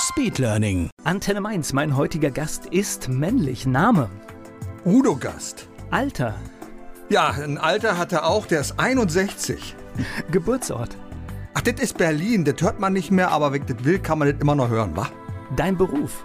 Speedlearning. Antenne Mainz, mein heutiger Gast ist männlich. Name, Udo Gast. Alter, Ja, ein Alter hat er auch, der ist 61. Geburtsort, Ach, das ist Berlin, das hört man nicht mehr, aber wenn das will, kann man das immer noch hören, wa? dein Beruf,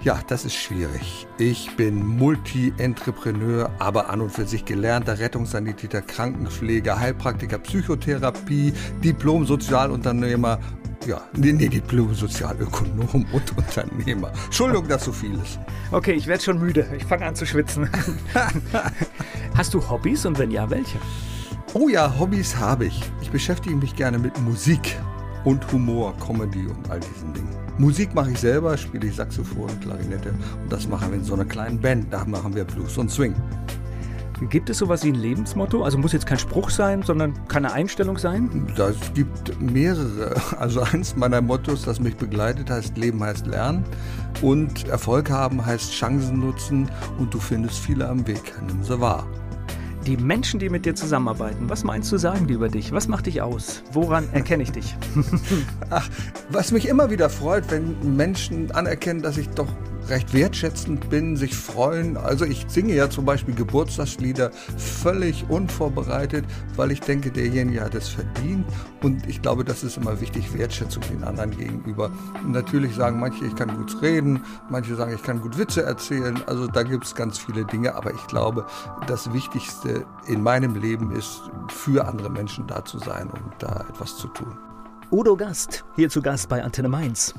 Ja, das ist schwierig. Ich bin Multi-Entrepreneur, aber an und für sich gelernter Rettungssanitäter, Krankenpfleger, Heilpraktiker, Psychotherapie, Diplom-Sozialunternehmer. Ja, nee, nee, Diplom-Sozialökonom und Unternehmer. Entschuldigung, dass so viel ist. Okay, ich werde schon müde. Ich fange an zu schwitzen. Hast du Hobbys und wenn ja, welche? Oh ja, Hobbys habe ich. Ich beschäftige mich gerne mit Musik und Humor, Comedy und all diesen Dingen. Musik mache ich selber, spiele ich Saxophon, Klarinette und das machen wir in so einer kleinen Band. Da machen wir Blues und Swing. Gibt es sowas wie ein Lebensmotto? Also muss jetzt kein Spruch sein, sondern kann eine Einstellung sein? Das gibt mehrere. Also eins meiner Mottos, das mich begleitet, heißt Leben heißt Lernen und Erfolg haben heißt Chancen nutzen und du findest viele am Weg. Nimm sie wahr. Die Menschen, die mit dir zusammenarbeiten, was meinst du, sagen die über dich? Was macht dich aus? Woran erkenne ich dich? Ach, was mich immer wieder freut, wenn Menschen anerkennen, dass ich doch recht wertschätzend bin, sich freuen. Also ich singe ja zum Beispiel Geburtstagslieder völlig unvorbereitet, weil ich denke, derjenige hat es verdient. Und ich glaube, das ist immer wichtig, Wertschätzung den anderen gegenüber. Und natürlich sagen manche, ich kann gut reden, manche sagen, ich kann gut Witze erzählen. Also da gibt es ganz viele Dinge. Aber ich glaube, das Wichtigste in meinem Leben ist, für andere Menschen da zu sein und da etwas zu tun. Udo Gast, hier zu Gast bei Antenne Mainz.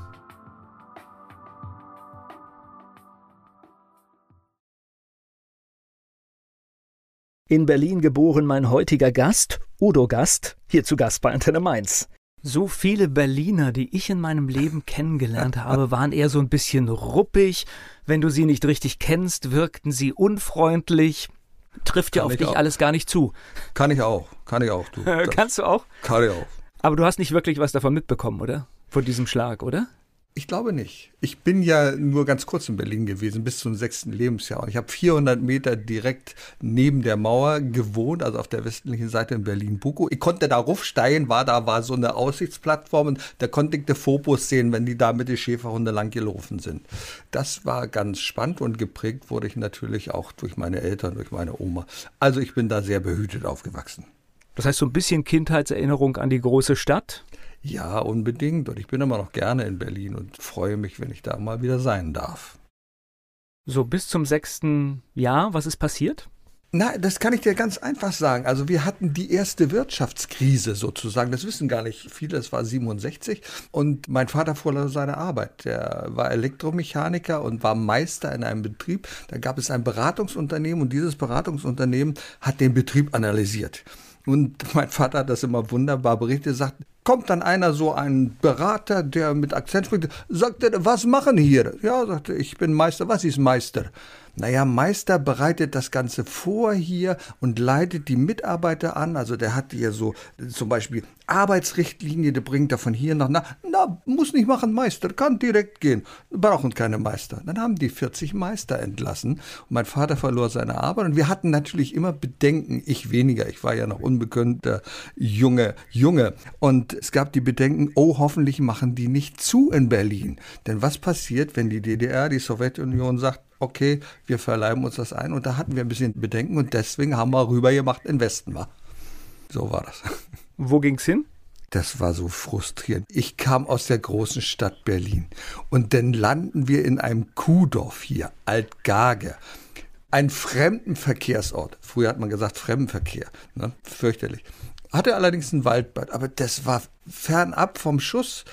In Berlin geboren mein heutiger Gast, Udo Gast, hier zu Gast bei Antenne Mainz. So viele Berliner, die ich in meinem Leben kennengelernt habe, waren eher so ein bisschen ruppig. Wenn du sie nicht richtig kennst, wirkten sie unfreundlich. Trifft ja Kann auf ich dich auch. alles gar nicht zu. Kann ich auch, kann ich auch. Du. Kannst du auch? kann ich auch. Aber du hast nicht wirklich was davon mitbekommen, oder? Von diesem Schlag, oder? Ich glaube nicht. Ich bin ja nur ganz kurz in Berlin gewesen, bis zum sechsten Lebensjahr. Und ich habe 400 Meter direkt neben der Mauer gewohnt, also auf der westlichen Seite in Berlin-Bukow. Ich konnte da raufsteigen, war da war so eine Aussichtsplattform und da konnte ich die Phobos sehen, wenn die da mit den Schäferhunde lang gelaufen sind. Das war ganz spannend und geprägt wurde ich natürlich auch durch meine Eltern, durch meine Oma. Also ich bin da sehr behütet aufgewachsen. Das heißt, so ein bisschen Kindheitserinnerung an die große Stadt. Ja, unbedingt. Und ich bin immer noch gerne in Berlin und freue mich, wenn ich da mal wieder sein darf. So bis zum sechsten Jahr, was ist passiert? Na, das kann ich dir ganz einfach sagen. Also wir hatten die erste Wirtschaftskrise sozusagen. Das wissen gar nicht viele. Das war 67 und mein Vater verlor seine Arbeit. Der war Elektromechaniker und war Meister in einem Betrieb. Da gab es ein Beratungsunternehmen und dieses Beratungsunternehmen hat den Betrieb analysiert. Und mein Vater hat das immer wunderbar berichtet, sagt, kommt dann einer so ein Berater, der mit Akzent spricht, sagt er, was machen hier? Ja, sagte ich bin Meister. Was ist Meister? Naja, Meister bereitet das Ganze vor hier und leitet die Mitarbeiter an. Also der hat hier so zum Beispiel Arbeitsrichtlinie, der bringt er von hier nach nach. Na, muss nicht machen, Meister, kann direkt gehen. Brauchen keine Meister. Dann haben die 40 Meister entlassen und mein Vater verlor seine Arbeit und wir hatten natürlich immer Bedenken, ich weniger, ich war ja noch unbekannter Junge, Junge. Und es gab die Bedenken, oh, hoffentlich machen die nicht zu in Berlin. Denn was passiert, wenn die DDR, die Sowjetunion sagt, okay, wir verleihen uns das ein. Und da hatten wir ein bisschen Bedenken und deswegen haben wir rübergemacht in den Westen war. So war das. Wo ging's hin? Das war so frustrierend. Ich kam aus der großen Stadt Berlin und dann landen wir in einem Kuhdorf hier, Altgage. Ein Fremdenverkehrsort. Früher hat man gesagt Fremdenverkehr. Ne? Fürchterlich. Hatte allerdings ein Waldbad, aber das war fernab vom Schuss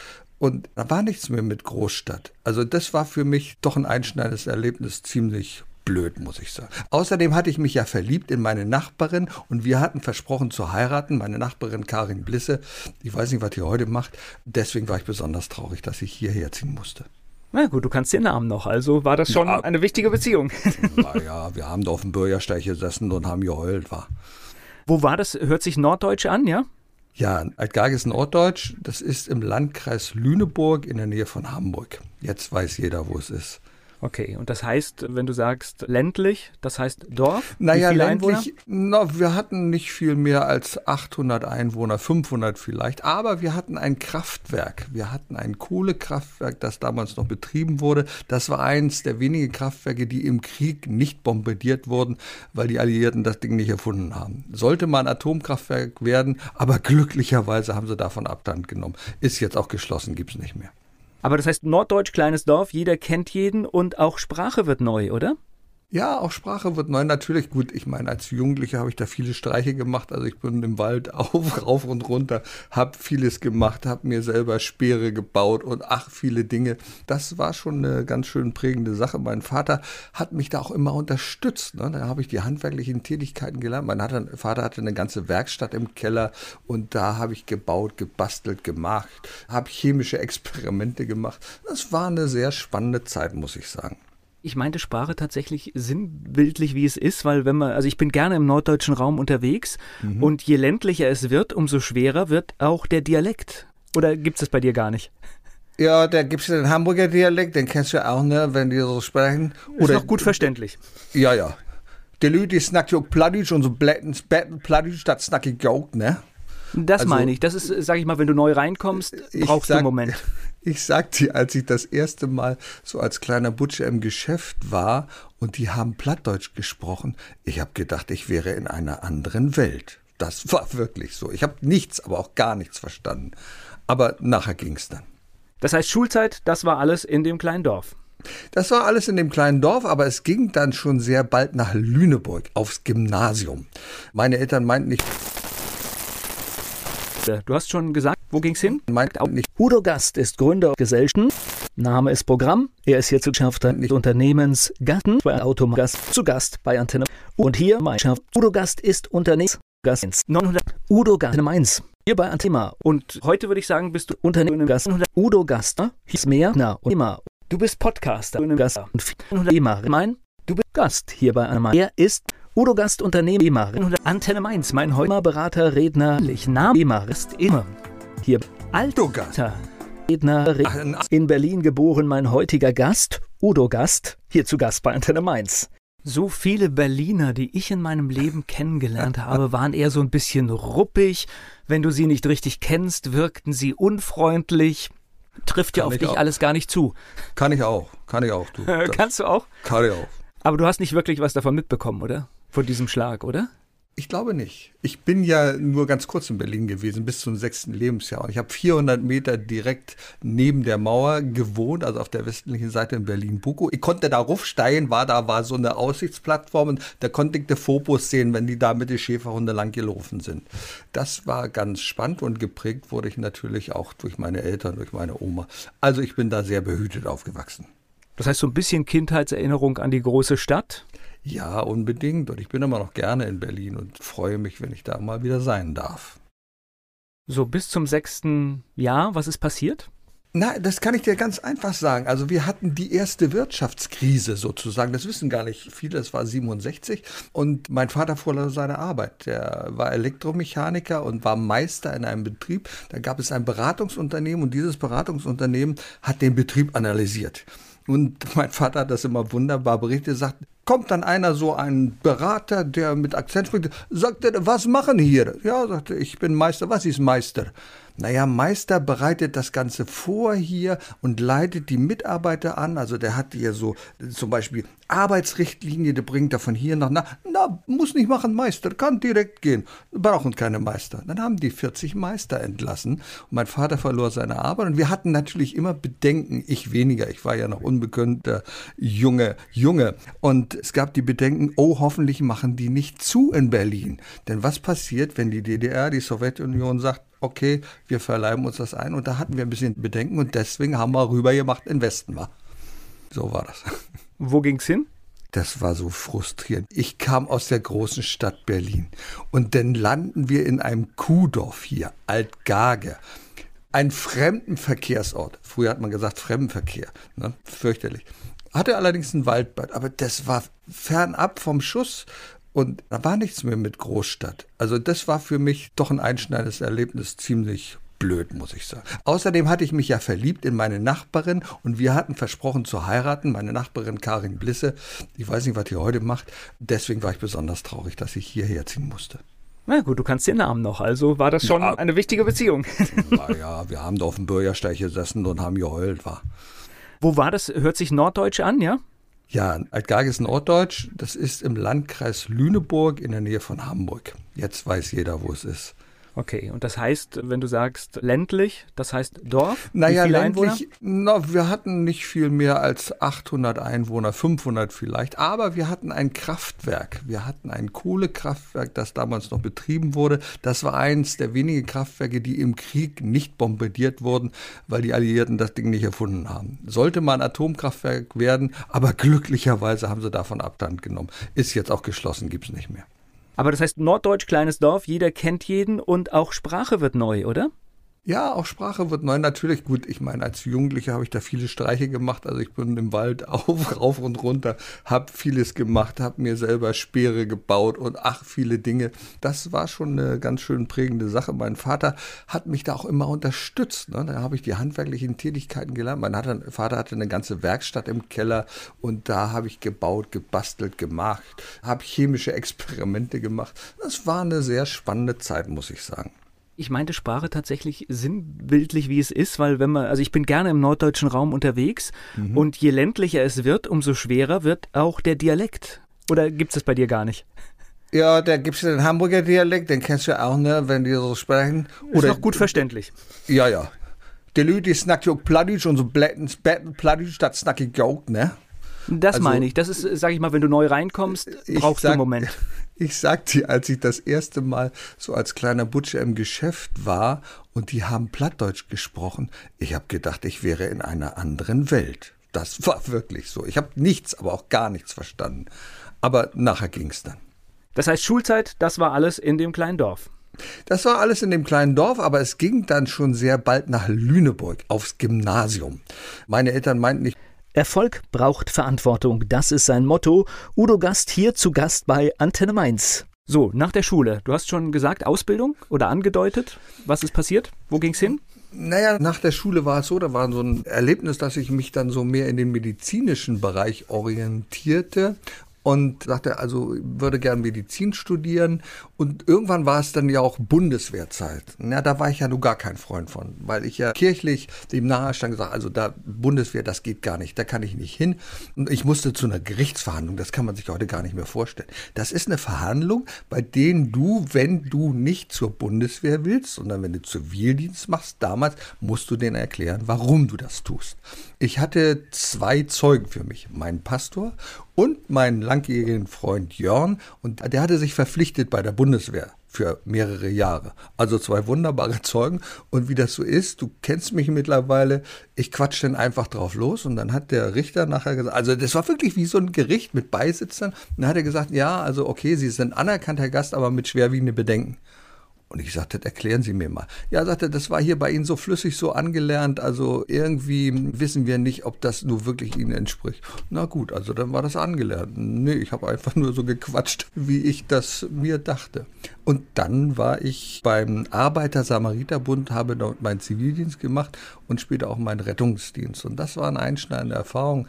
und da war nichts mehr mit Großstadt. Also das war für mich doch ein einschneidendes Erlebnis, ziemlich blöd, muss ich sagen. Außerdem hatte ich mich ja verliebt in meine Nachbarin und wir hatten versprochen zu heiraten, meine Nachbarin Karin Blisse. Ich weiß nicht, was die heute macht. Deswegen war ich besonders traurig, dass ich hierher ziehen musste. Na gut, du kannst den Namen noch, also war das schon Ja. eine wichtige Beziehung. Naja, wir haben da auf dem Bürgersteig gesessen und haben geheult, war. Wo war das? Hört sich Norddeutsch an, ja? Ja, Altgarg ist Norddeutsch. Das ist im Landkreis Lüneburg in der Nähe von Hamburg. Jetzt weiß jeder, wo es ist. Okay, und das heißt, wenn du sagst ländlich, das heißt Dorf? Naja, ländlich, na, wir hatten nicht viel mehr als 800 Einwohner, 500 vielleicht, aber wir hatten ein Kraftwerk. Wir hatten ein Kohlekraftwerk, das damals noch betrieben wurde. Das war eins der wenigen Kraftwerke, die im Krieg nicht bombardiert wurden, weil die Alliierten das Ding nicht erfunden haben. Sollte mal ein Atomkraftwerk werden, aber glücklicherweise haben sie davon Abstand genommen. Ist jetzt auch geschlossen, gibt's nicht mehr. Aber das heißt Norddeutsch, kleines Dorf, jeder kennt jeden und auch Sprache wird neu, oder? Ja, auch Sprache wird neu. Natürlich gut. Ich meine, als Jugendlicher habe ich da viele Streiche gemacht. Also ich bin im Wald auf, rauf und runter, habe vieles gemacht, habe mir selber Speere gebaut und ach, viele Dinge. Das war schon eine ganz schön prägende Sache. Mein Vater hat mich da auch immer unterstützt. Ne? Da habe ich die handwerklichen Tätigkeiten gelernt. Mein Vater hatte eine ganze Werkstatt im Keller und da habe ich gebaut, gebastelt, gemacht, habe chemische Experimente gemacht. Das war eine sehr spannende Zeit, muss ich sagen. Ich meinte Sprache tatsächlich sinnbildlich, wie es ist, weil wenn man, also ich bin gerne im norddeutschen Raum unterwegs und je ländlicher es wird, umso schwerer wird auch der Dialekt. Oder gibt es das bei dir gar nicht? Ja, da gibt's den Hamburger Dialekt, den kennst du auch, ne, wenn die so sprechen. Ist noch gut verständlich. Ja, ja. Die Leute, die snacken auch Plattdeutsch und so Blätten, Betten Plattdeutsch, das snack ich auch, ne? Das Also- meine ich. Das ist, sag ich mal, wenn du neu reinkommst, brauchst du sag- einen Moment. Ich sag dir, als ich das erste Mal so als kleiner Butcher im Geschäft war und die haben Plattdeutsch gesprochen, ich habe gedacht, ich wäre in einer anderen Welt. Das war wirklich so. Ich habe nichts, aber auch gar nichts verstanden. Aber nachher ging's dann. Das heißt, Schulzeit, das war alles in dem kleinen Dorf. Das war alles in dem kleinen Dorf, aber es ging dann schon sehr bald nach Lüneburg aufs Gymnasium. Meine Eltern meinten nicht, Du hast schon gesagt, wo ging's hin? meinten auch nicht, Udo Gast ist Gründer Gesellschaft. Name ist Programm. Er ist hier zu Schafter nicht Unternehmensgatten bei Automagast zu Gast bei Antenne. Und hier mein Schaft. Udo Gast ist Unternehmens Gast 900 Udo Gast Mainz. Hier bei Antema. Und heute würde ich sagen, bist du Unternehmensgast 900 Udo Gaster. Hieß mehr. Na und immer. Du bist Podcaster. Gaster. Und 400 immer. Mein. Du bist Gast hier bei Antema. Er ist Udo Gast Unternehmer. Antenne Mainz. Mein Heumer Berater Redner. Ich Name immer ist immer. Hier Udo Gast. Redner in Berlin geboren, mein heutiger Gast, Udo Gast, hier zu Gast bei Antenne Mainz. So viele Berliner, die ich in meinem Leben kennengelernt habe, waren eher so ein bisschen ruppig. Wenn du sie nicht richtig kennst, wirkten sie unfreundlich. Trifft ja Kann auf ich dich auch. alles gar nicht zu. kann ich auch, kann ich auch. Du, Kannst du auch? kann ich auch. Aber du hast nicht wirklich was davon mitbekommen, oder? Von diesem Schlag, oder? Ich glaube nicht. Ich bin ja nur ganz kurz in Berlin gewesen, bis zum sechsten Lebensjahr. Und ich habe 400 Meter direkt neben der Mauer gewohnt, also auf der westlichen Seite in Berlin-Bukow. Ich konnte da raufsteigen, war da war so eine Aussichtsplattform und da konnte ich die Phobos sehen, wenn die da mit den Schäferhunde lang gelaufen sind. Das war ganz spannend und geprägt wurde ich natürlich auch durch meine Eltern, durch meine Oma. Also ich bin da sehr behütet aufgewachsen. Das heißt, so ein bisschen Kindheitserinnerung an die große Stadt. Ja, unbedingt. Und ich bin immer noch gerne in Berlin und freue mich, wenn ich da mal wieder sein darf. So bis zum sechsten Jahr, was ist passiert? Na, das kann ich dir ganz einfach sagen. Also wir hatten die erste Wirtschaftskrise sozusagen. Das wissen gar nicht viele. Es war 67 und mein Vater fuhr seine Arbeit. Der war Elektromechaniker und war Meister in einem Betrieb. Da gab es ein Beratungsunternehmen und dieses Beratungsunternehmen hat den Betrieb analysiert. Und mein Vater hat das immer wunderbar berichtet, sagt, kommt dann einer so ein Berater, der mit Akzent spricht, sagt er, was machen hier? Ja, sagte ich bin Meister. Was ist Meister? Naja, Meister bereitet das Ganze vor hier und leitet die Mitarbeiter an. Also der hat hier so zum Beispiel Arbeitsrichtlinie, der bringt er von hier nach na. Na, muss nicht machen, Meister, kann direkt gehen. Brauchen keine Meister. Dann haben die 40 Meister entlassen. Und mein Vater verlor seine Arbeit und wir hatten natürlich immer Bedenken, ich weniger, ich war ja noch unbekannter Junge, Junge. Und es gab die Bedenken, oh, hoffentlich machen die nicht zu in Berlin. Denn was passiert, wenn die DDR, die Sowjetunion sagt, okay, wir verleihen uns das ein. Und da hatten wir ein bisschen Bedenken und deswegen haben wir rüber gemacht in Westen war. So war das. Wo ging's hin? Das war so frustrierend. Ich kam aus der großen Stadt Berlin und dann landen wir in einem Kuhdorf hier, Altgage. einen fremden Verkehrsort. Früher hat man gesagt Fremdenverkehr, ne? fürchterlich. Hatte allerdings ein Waldbad, aber das war fernab vom Schuss und da war nichts mehr mit Großstadt. Also das war für mich doch ein einschneidendes Erlebnis, ziemlich blöd, muss ich sagen. Außerdem hatte ich mich ja verliebt in meine Nachbarin und wir hatten versprochen zu heiraten. Meine Nachbarin Karin Blisse, ich weiß nicht, was die heute macht. Deswegen war ich besonders traurig, dass ich hierher ziehen musste. Na gut, du kannst den Namen noch, also war das schon ja, eine wichtige Beziehung. Naja, wir haben da auf dem Bürgersteig gesessen und haben geheult, war. Wo war das? Hört sich Norddeutsch an, ja? Ja, Altgarg ist Norddeutsch. Das ist im Landkreis Lüneburg in der Nähe von Hamburg. Jetzt weiß jeder, wo es ist. Okay, und das heißt, wenn du sagst ländlich, das heißt Dorf? Naja, ländlich, na, wir hatten nicht viel mehr als 800 Einwohner, 500 vielleicht, aber wir hatten ein Kraftwerk. Wir hatten ein Kohlekraftwerk, das damals noch betrieben wurde. Das war eins der wenigen Kraftwerke, die im Krieg nicht bombardiert wurden, weil die Alliierten das Ding nicht erfunden haben. Sollte mal ein Atomkraftwerk werden, aber glücklicherweise haben sie davon Abstand genommen. Ist jetzt auch geschlossen, gibt es nicht mehr. Aber das heißt Norddeutsch, kleines Dorf, jeder kennt jeden und auch Sprache wird neu, oder? Ja, auch Sprache wird neu. Natürlich gut. Ich meine, als Jugendlicher habe ich da viele Streiche gemacht. Also ich bin im Wald auf, rauf und runter, habe vieles gemacht, habe mir selber Speere gebaut und ach, viele Dinge. Das war schon eine ganz schön prägende Sache. Mein Vater hat mich da auch immer unterstützt. Ne? Da habe ich die handwerklichen Tätigkeiten gelernt. Mein Vater hatte eine ganze Werkstatt im Keller und da habe ich gebaut, gebastelt, gemacht, habe chemische Experimente gemacht. Das war eine sehr spannende Zeit, muss ich sagen. Ich meinte Sprache tatsächlich sinnbildlich, wie es ist, weil wenn man, also ich bin gerne im norddeutschen Raum unterwegs mhm. und je ländlicher es wird, umso schwerer wird auch der Dialekt. Oder gibt es das bei dir gar nicht? Ja, da gibt es den Hamburger Dialekt, den kennst du ja auch, ne, wenn die so sprechen. Oder ist noch gut verständlich. Ja, ja. Die Leute snacken auch Plattdeutsch und so Plattdeutsch, das snack ich auch, ne? Das also, meine ich. Das ist, sag ich mal, wenn du neu reinkommst, brauchst sag, du einen Moment. Ich sag dir, als ich das erste Mal so als kleiner Butcher im Geschäft war und die haben Plattdeutsch gesprochen, ich habe gedacht, ich wäre in einer anderen Welt. Das war wirklich so. Ich habe nichts, aber auch gar nichts verstanden. Aber nachher ging es dann. Das heißt, Schulzeit, das war alles in dem kleinen Dorf. Das war alles in dem kleinen Dorf, aber es ging dann schon sehr bald nach Lüneburg aufs Gymnasium. Meine Eltern meinten, ich Erfolg braucht Verantwortung, das ist sein Motto. Udo Gast hier zu Gast bei Antenne Mainz. So, nach der Schule. Du hast schon gesagt, Ausbildung oder angedeutet. Was ist passiert? Wo ging's hin? Naja, nach der Schule war es so, da war so ein Erlebnis, dass ich mich dann so mehr in den medizinischen Bereich orientierte und sagte, also würde gern Medizin studieren. Und irgendwann war es dann ja auch Bundeswehrzeit. Ja, da war ich ja nur gar kein Freund von, weil ich ja kirchlich dem nahe stand gesagt, also da Bundeswehr, das geht gar nicht, da kann ich nicht hin. Und ich musste zu einer Gerichtsverhandlung, das kann man sich heute gar nicht mehr vorstellen. Das ist eine Verhandlung, bei denen du, wenn du nicht zur Bundeswehr willst, sondern wenn du Zivildienst machst, damals musst du denen erklären, warum du das tust. Ich hatte zwei Zeugen für mich, meinen Pastor und meinen langjährigen Freund Jörn. Und der hatte sich verpflichtet bei der Bundeswehr für mehrere Jahre. Also zwei wunderbare Zeugen. Und wie das so ist, du kennst mich mittlerweile, ich quatsch dann einfach drauf los. Und dann hat der Richter nachher gesagt, also das war wirklich wie so ein Gericht mit Beisitzern. Und dann hat er gesagt, ja, also okay, Sie sind anerkannter Gast, aber mit schwerwiegenden Bedenken. Und ich sagte, erklären Sie mir mal. Ja, sagte, das war hier bei Ihnen so flüssig, so angelernt, also irgendwie wissen wir nicht, ob das nur wirklich Ihnen entspricht. Na gut, also dann war das angelernt. Nee, ich habe einfach nur so gequatscht, wie ich das mir dachte. Und dann war ich beim Arbeiter-Samariter-Bund, habe dort meinen Zivildienst gemacht und später auch meinen Rettungsdienst. Und das war eine einschneidende Erfahrung.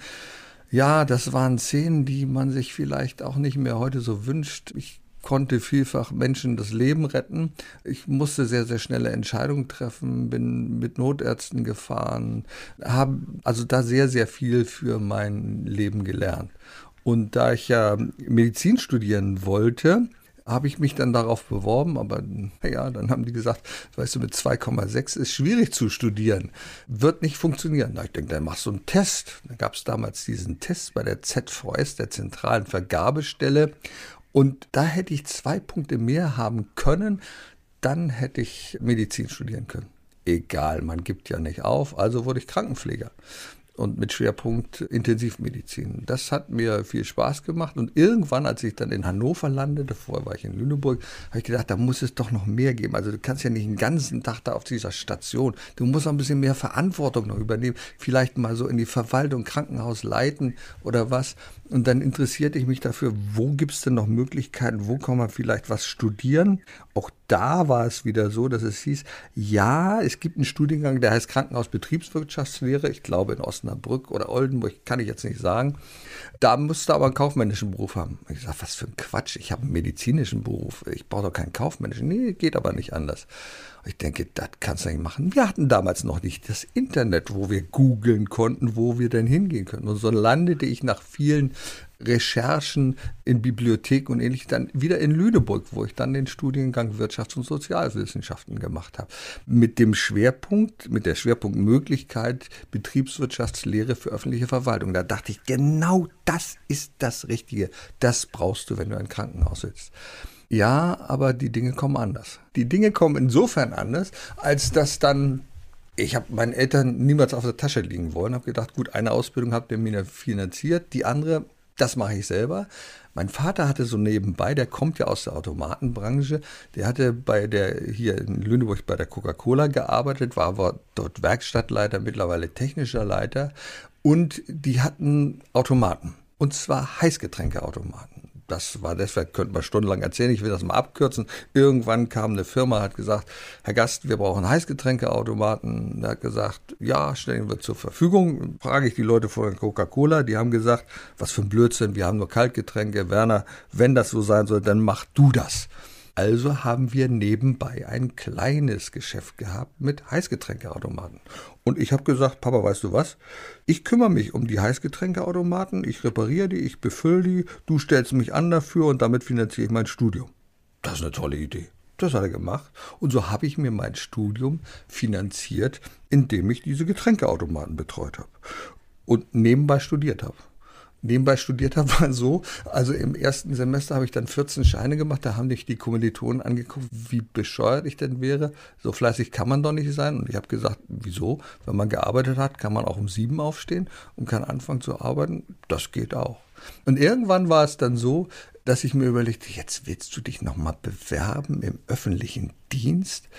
Ja, das waren Szenen, die man sich vielleicht auch nicht mehr heute so wünscht. Ich konnte vielfach Menschen das Leben retten. Ich musste sehr, sehr schnelle Entscheidungen treffen, bin mit Notärzten gefahren, habe also da sehr, sehr viel für mein Leben gelernt. Und da ich ja Medizin studieren wollte, habe ich mich dann darauf beworben, aber naja, dann haben die gesagt, weißt du, mit 2,6 ist schwierig zu studieren, wird nicht funktionieren. Na, ich denke, dann machst du einen Test. Da gab es damals diesen Test bei der ZVS, der zentralen Vergabestelle. Und da hätte ich zwei Punkte mehr haben können, dann hätte ich Medizin studieren können. Egal, man gibt ja nicht auf, also wurde ich Krankenpfleger. und mit Schwerpunkt Intensivmedizin. Das hat mir viel Spaß gemacht und irgendwann, als ich dann in Hannover landete, vorher war ich in Lüneburg, habe ich gedacht, da muss es doch noch mehr geben. Also du kannst ja nicht den ganzen Tag da auf dieser Station. Du musst auch ein bisschen mehr Verantwortung noch übernehmen. Vielleicht mal so in die Verwaltung, Krankenhaus leiten oder was. Und dann interessierte ich mich dafür, wo gibt es denn noch Möglichkeiten, wo kann man vielleicht was studieren. Auch da war es wieder so, dass es hieß, ja, es gibt einen Studiengang, der heißt Krankenhausbetriebswirtschaftslehre, ich glaube in Osnabrück oder Oldenburg, kann ich jetzt nicht sagen. Da musste aber einen kaufmännischen Beruf haben. Ich sage, was für ein Quatsch, ich habe einen medizinischen Beruf, ich brauche doch keinen kaufmännischen. Nee, geht aber nicht anders. Ich denke, das kannst du nicht machen. Wir hatten damals noch nicht das Internet, wo wir googeln konnten, wo wir denn hingehen können. Und so landete ich nach vielen Recherchen in Bibliotheken und ähnlich dann wieder in Lüneburg, wo ich dann den Studiengang Wirtschafts- und Sozialwissenschaften gemacht habe. Mit dem Schwerpunkt, mit der Schwerpunktmöglichkeit Betriebswirtschaftslehre für öffentliche Verwaltung. Da dachte ich, genau das ist das Richtige. Das brauchst du, wenn du ein Krankenhaus sitzt. Ja, aber die Dinge kommen anders. Die Dinge kommen insofern anders, als dass dann ich habe meinen Eltern niemals auf der Tasche liegen wollen, habe gedacht, gut, eine Ausbildung habt ihr mir finanziert, die andere, das mache ich selber. Mein Vater hatte so nebenbei, der kommt ja aus der Automatenbranche, der hatte bei der hier in Lüneburg bei der Coca-Cola gearbeitet, war aber dort Werkstattleiter, mittlerweile technischer Leiter und die hatten Automaten und zwar Heißgetränkeautomaten das war deshalb, könnte man stundenlang erzählen, ich will das mal abkürzen. Irgendwann kam eine Firma, hat gesagt, Herr Gast, wir brauchen Heißgetränkeautomaten. Er hat gesagt, ja, stellen wir zur Verfügung. Frage ich die Leute von Coca-Cola, die haben gesagt, was für ein Blödsinn, wir haben nur Kaltgetränke. Werner, wenn das so sein soll, dann mach du das. Also haben wir nebenbei ein kleines Geschäft gehabt mit Heißgetränkeautomaten. Und ich habe gesagt, Papa, weißt du was? Ich kümmere mich um die Heißgetränkeautomaten, ich repariere die, ich befülle die, du stellst mich an dafür und damit finanziere ich mein Studium. Das ist eine tolle Idee. Das hat er gemacht. Und so habe ich mir mein Studium finanziert, indem ich diese Getränkeautomaten betreut habe und nebenbei studiert habe nebenbei studiert habe, war so, also im ersten Semester habe ich dann 14 Scheine gemacht, da haben dich die Kommilitonen angeguckt, wie bescheuert ich denn wäre. So fleißig kann man doch nicht sein. Und ich habe gesagt, wieso? Wenn man gearbeitet hat, kann man auch um sieben aufstehen und kann anfangen zu arbeiten. Das geht auch. Und irgendwann war es dann so, dass ich mir überlegte, jetzt willst du dich nochmal bewerben im öffentlichen Dienst?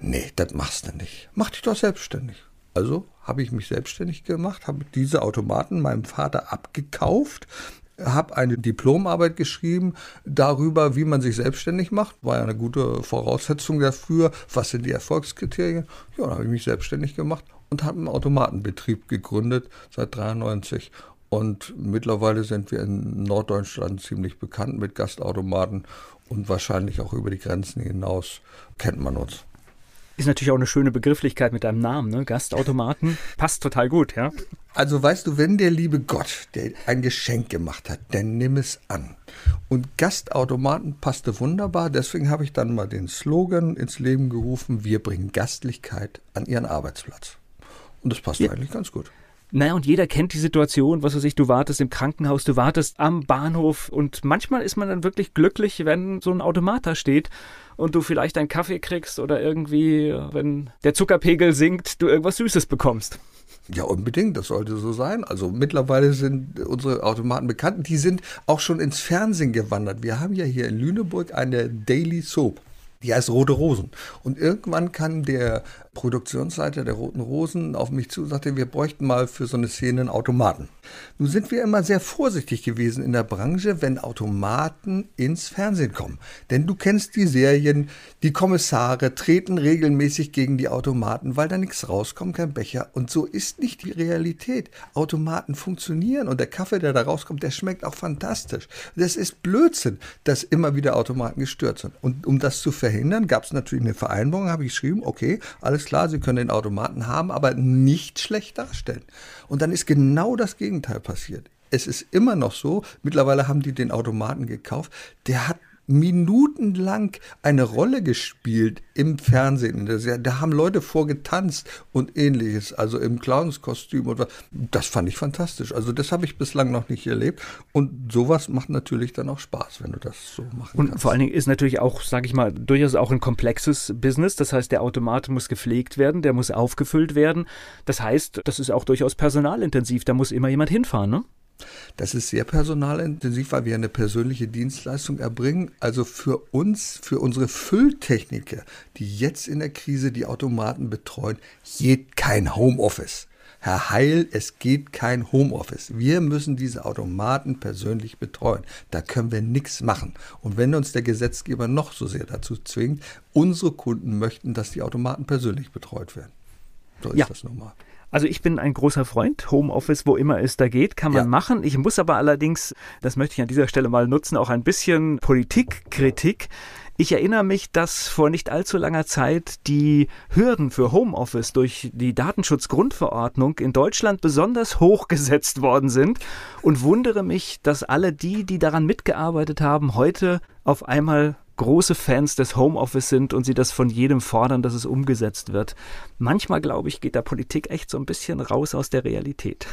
Nee, das machst du nicht. Mach dich doch selbstständig. Also habe ich mich selbstständig gemacht, habe diese Automaten meinem Vater abgekauft, habe eine Diplomarbeit geschrieben darüber, wie man sich selbstständig macht. War ja eine gute Voraussetzung dafür. Was sind die Erfolgskriterien? Ja, dann habe ich mich selbstständig gemacht und habe einen Automatenbetrieb gegründet seit 93. Und mittlerweile sind wir in Norddeutschland ziemlich bekannt mit Gastautomaten und wahrscheinlich auch über die Grenzen hinaus kennt man uns. Ist natürlich auch eine schöne Begrifflichkeit mit deinem Namen, ne? Gastautomaten. Passt total gut, ja. Also weißt du, wenn der liebe Gott, der ein Geschenk gemacht hat, dann nimm es an. Und Gastautomaten passte wunderbar, deswegen habe ich dann mal den Slogan ins Leben gerufen, wir bringen Gastlichkeit an ihren Arbeitsplatz. Und das passt ja. eigentlich ganz gut. Naja, und jeder kennt die Situation, was weiß ich, du wartest im Krankenhaus, du wartest am Bahnhof und manchmal ist man dann wirklich glücklich, wenn so ein Automat da steht und du vielleicht einen Kaffee kriegst oder irgendwie, wenn der Zuckerpegel sinkt, du irgendwas Süßes bekommst. Ja, unbedingt, das sollte so sein. Also mittlerweile sind unsere Automaten bekannt. Die sind auch schon ins Fernsehen gewandert. Wir haben ja hier in Lüneburg eine Daily Soap. Die heißt Rote Rosen. Und irgendwann kann der Produktionsleiter der Roten Rosen auf mich zu und sagte, wir bräuchten mal für so eine Szene einen Automaten. Nun sind wir immer sehr vorsichtig gewesen in der Branche, wenn Automaten ins Fernsehen kommen. Denn du kennst die Serien, die Kommissare treten regelmäßig gegen die Automaten, weil da nichts rauskommt, kein Becher. Und so ist nicht die Realität. Automaten funktionieren und der Kaffee, der da rauskommt, der schmeckt auch fantastisch. Das ist Blödsinn, dass immer wieder Automaten gestört sind. Und um das zu verhindern, gab es natürlich eine Vereinbarung, habe ich geschrieben, okay, alles klar, Sie können den Automaten haben, aber nicht schlecht darstellen. Und dann ist genau das Gegenteil passiert. Es ist immer noch so, mittlerweile haben die den Automaten gekauft, der hat minutenlang eine Rolle gespielt im Fernsehen. Da haben Leute vorgetanzt und ähnliches, also im Clownskostüm. Und das fand ich fantastisch. Also das habe ich bislang noch nicht erlebt. Und sowas macht natürlich dann auch Spaß, wenn du das so machen und kannst. vor allen Dingen ist natürlich auch, sage ich mal, durchaus auch ein komplexes Business. Das heißt, der Automat muss gepflegt werden, der muss aufgefüllt werden. Das heißt, das ist auch durchaus personalintensiv. Da muss immer jemand hinfahren, ne? Das ist sehr personalintensiv, weil wir eine persönliche Dienstleistung erbringen. Also für uns, für unsere Fülltechniker, die jetzt in der Krise die Automaten betreuen, geht kein Homeoffice. Herr Heil, es geht kein Homeoffice. Wir müssen diese Automaten persönlich betreuen. Da können wir nichts machen. Und wenn uns der Gesetzgeber noch so sehr dazu zwingt, unsere Kunden möchten, dass die Automaten persönlich betreut werden. So ist ja. das nun mal. Also ich bin ein großer Freund. Homeoffice, wo immer es da geht, kann man ja. machen. Ich muss aber allerdings, das möchte ich an dieser Stelle mal nutzen, auch ein bisschen Politikkritik. Ich erinnere mich, dass vor nicht allzu langer Zeit die Hürden für Homeoffice durch die Datenschutzgrundverordnung in Deutschland besonders hoch gesetzt worden sind und wundere mich, dass alle die, die daran mitgearbeitet haben, heute auf einmal große Fans des Homeoffice sind und sie das von jedem fordern, dass es umgesetzt wird. Manchmal, glaube ich, geht da Politik echt so ein bisschen raus aus der Realität.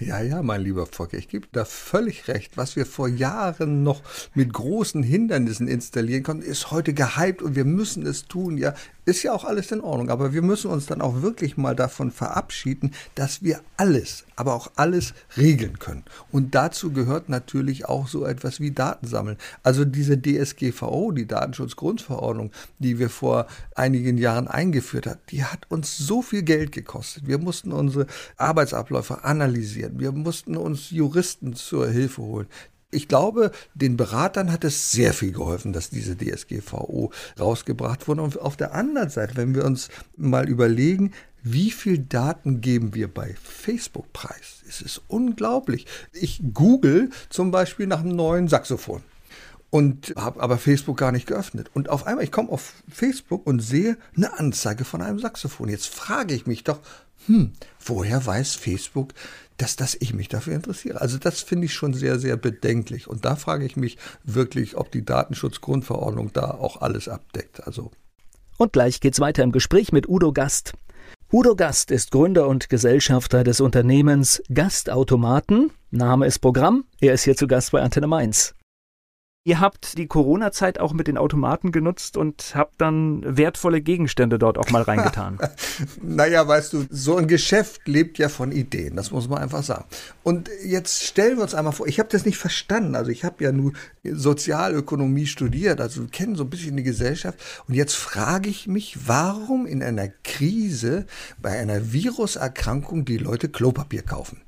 Ja, ja, mein lieber Volker, ich gebe da völlig recht. Was wir vor Jahren noch mit großen Hindernissen installieren konnten, ist heute gehypt und wir müssen es tun. Ja, ist ja auch alles in Ordnung, aber wir müssen uns dann auch wirklich mal davon verabschieden, dass wir alles, aber auch alles regeln können. Und dazu gehört natürlich auch so etwas wie Datensammeln. Also diese DSGVO, die Datenschutzgrundverordnung, die wir vor einigen Jahren eingeführt haben, die hat uns so viel Geld gekostet. Wir mussten unsere Arbeitsabläufe analysieren. Wir mussten uns Juristen zur Hilfe holen ich glaube, den Beratern hat es sehr viel geholfen, dass diese DSGVO rausgebracht wurde. Und auf der anderen Seite, wenn wir uns mal überlegen, wie viel Daten geben wir bei Facebook preis? Es ist unglaublich. Ich google zum Beispiel nach einem neuen Saxophon und habe aber Facebook gar nicht geöffnet. Und auf einmal, ich komme auf Facebook und sehe eine Anzeige von einem Saxophon. Jetzt frage ich mich doch, hm, woher weiß Facebook, dass, dass ich mich dafür interessiere. Also das finde ich schon sehr, sehr bedenklich. Und da frage ich mich wirklich, ob die Datenschutzgrundverordnung da auch alles abdeckt. Also. Und gleich geht's weiter im Gespräch mit Udo Gast. Udo Gast ist Gründer und Gesellschafter des Unternehmens Gastautomaten. Name ist Programm. Er ist hier zu Gast bei Antenne Mainz. Ihr habt die Corona-Zeit auch mit den Automaten genutzt und habt dann wertvolle Gegenstände dort auch mal reingetan. naja, weißt du, so ein Geschäft lebt ja von Ideen, das muss man einfach sagen. Und jetzt stellen wir uns einmal vor, ich habe das nicht verstanden, also ich habe ja nur Sozialökonomie studiert, also kennen so ein bisschen die Gesellschaft. Und jetzt frage ich mich, warum in einer Krise bei einer Viruserkrankung die Leute Klopapier kaufen.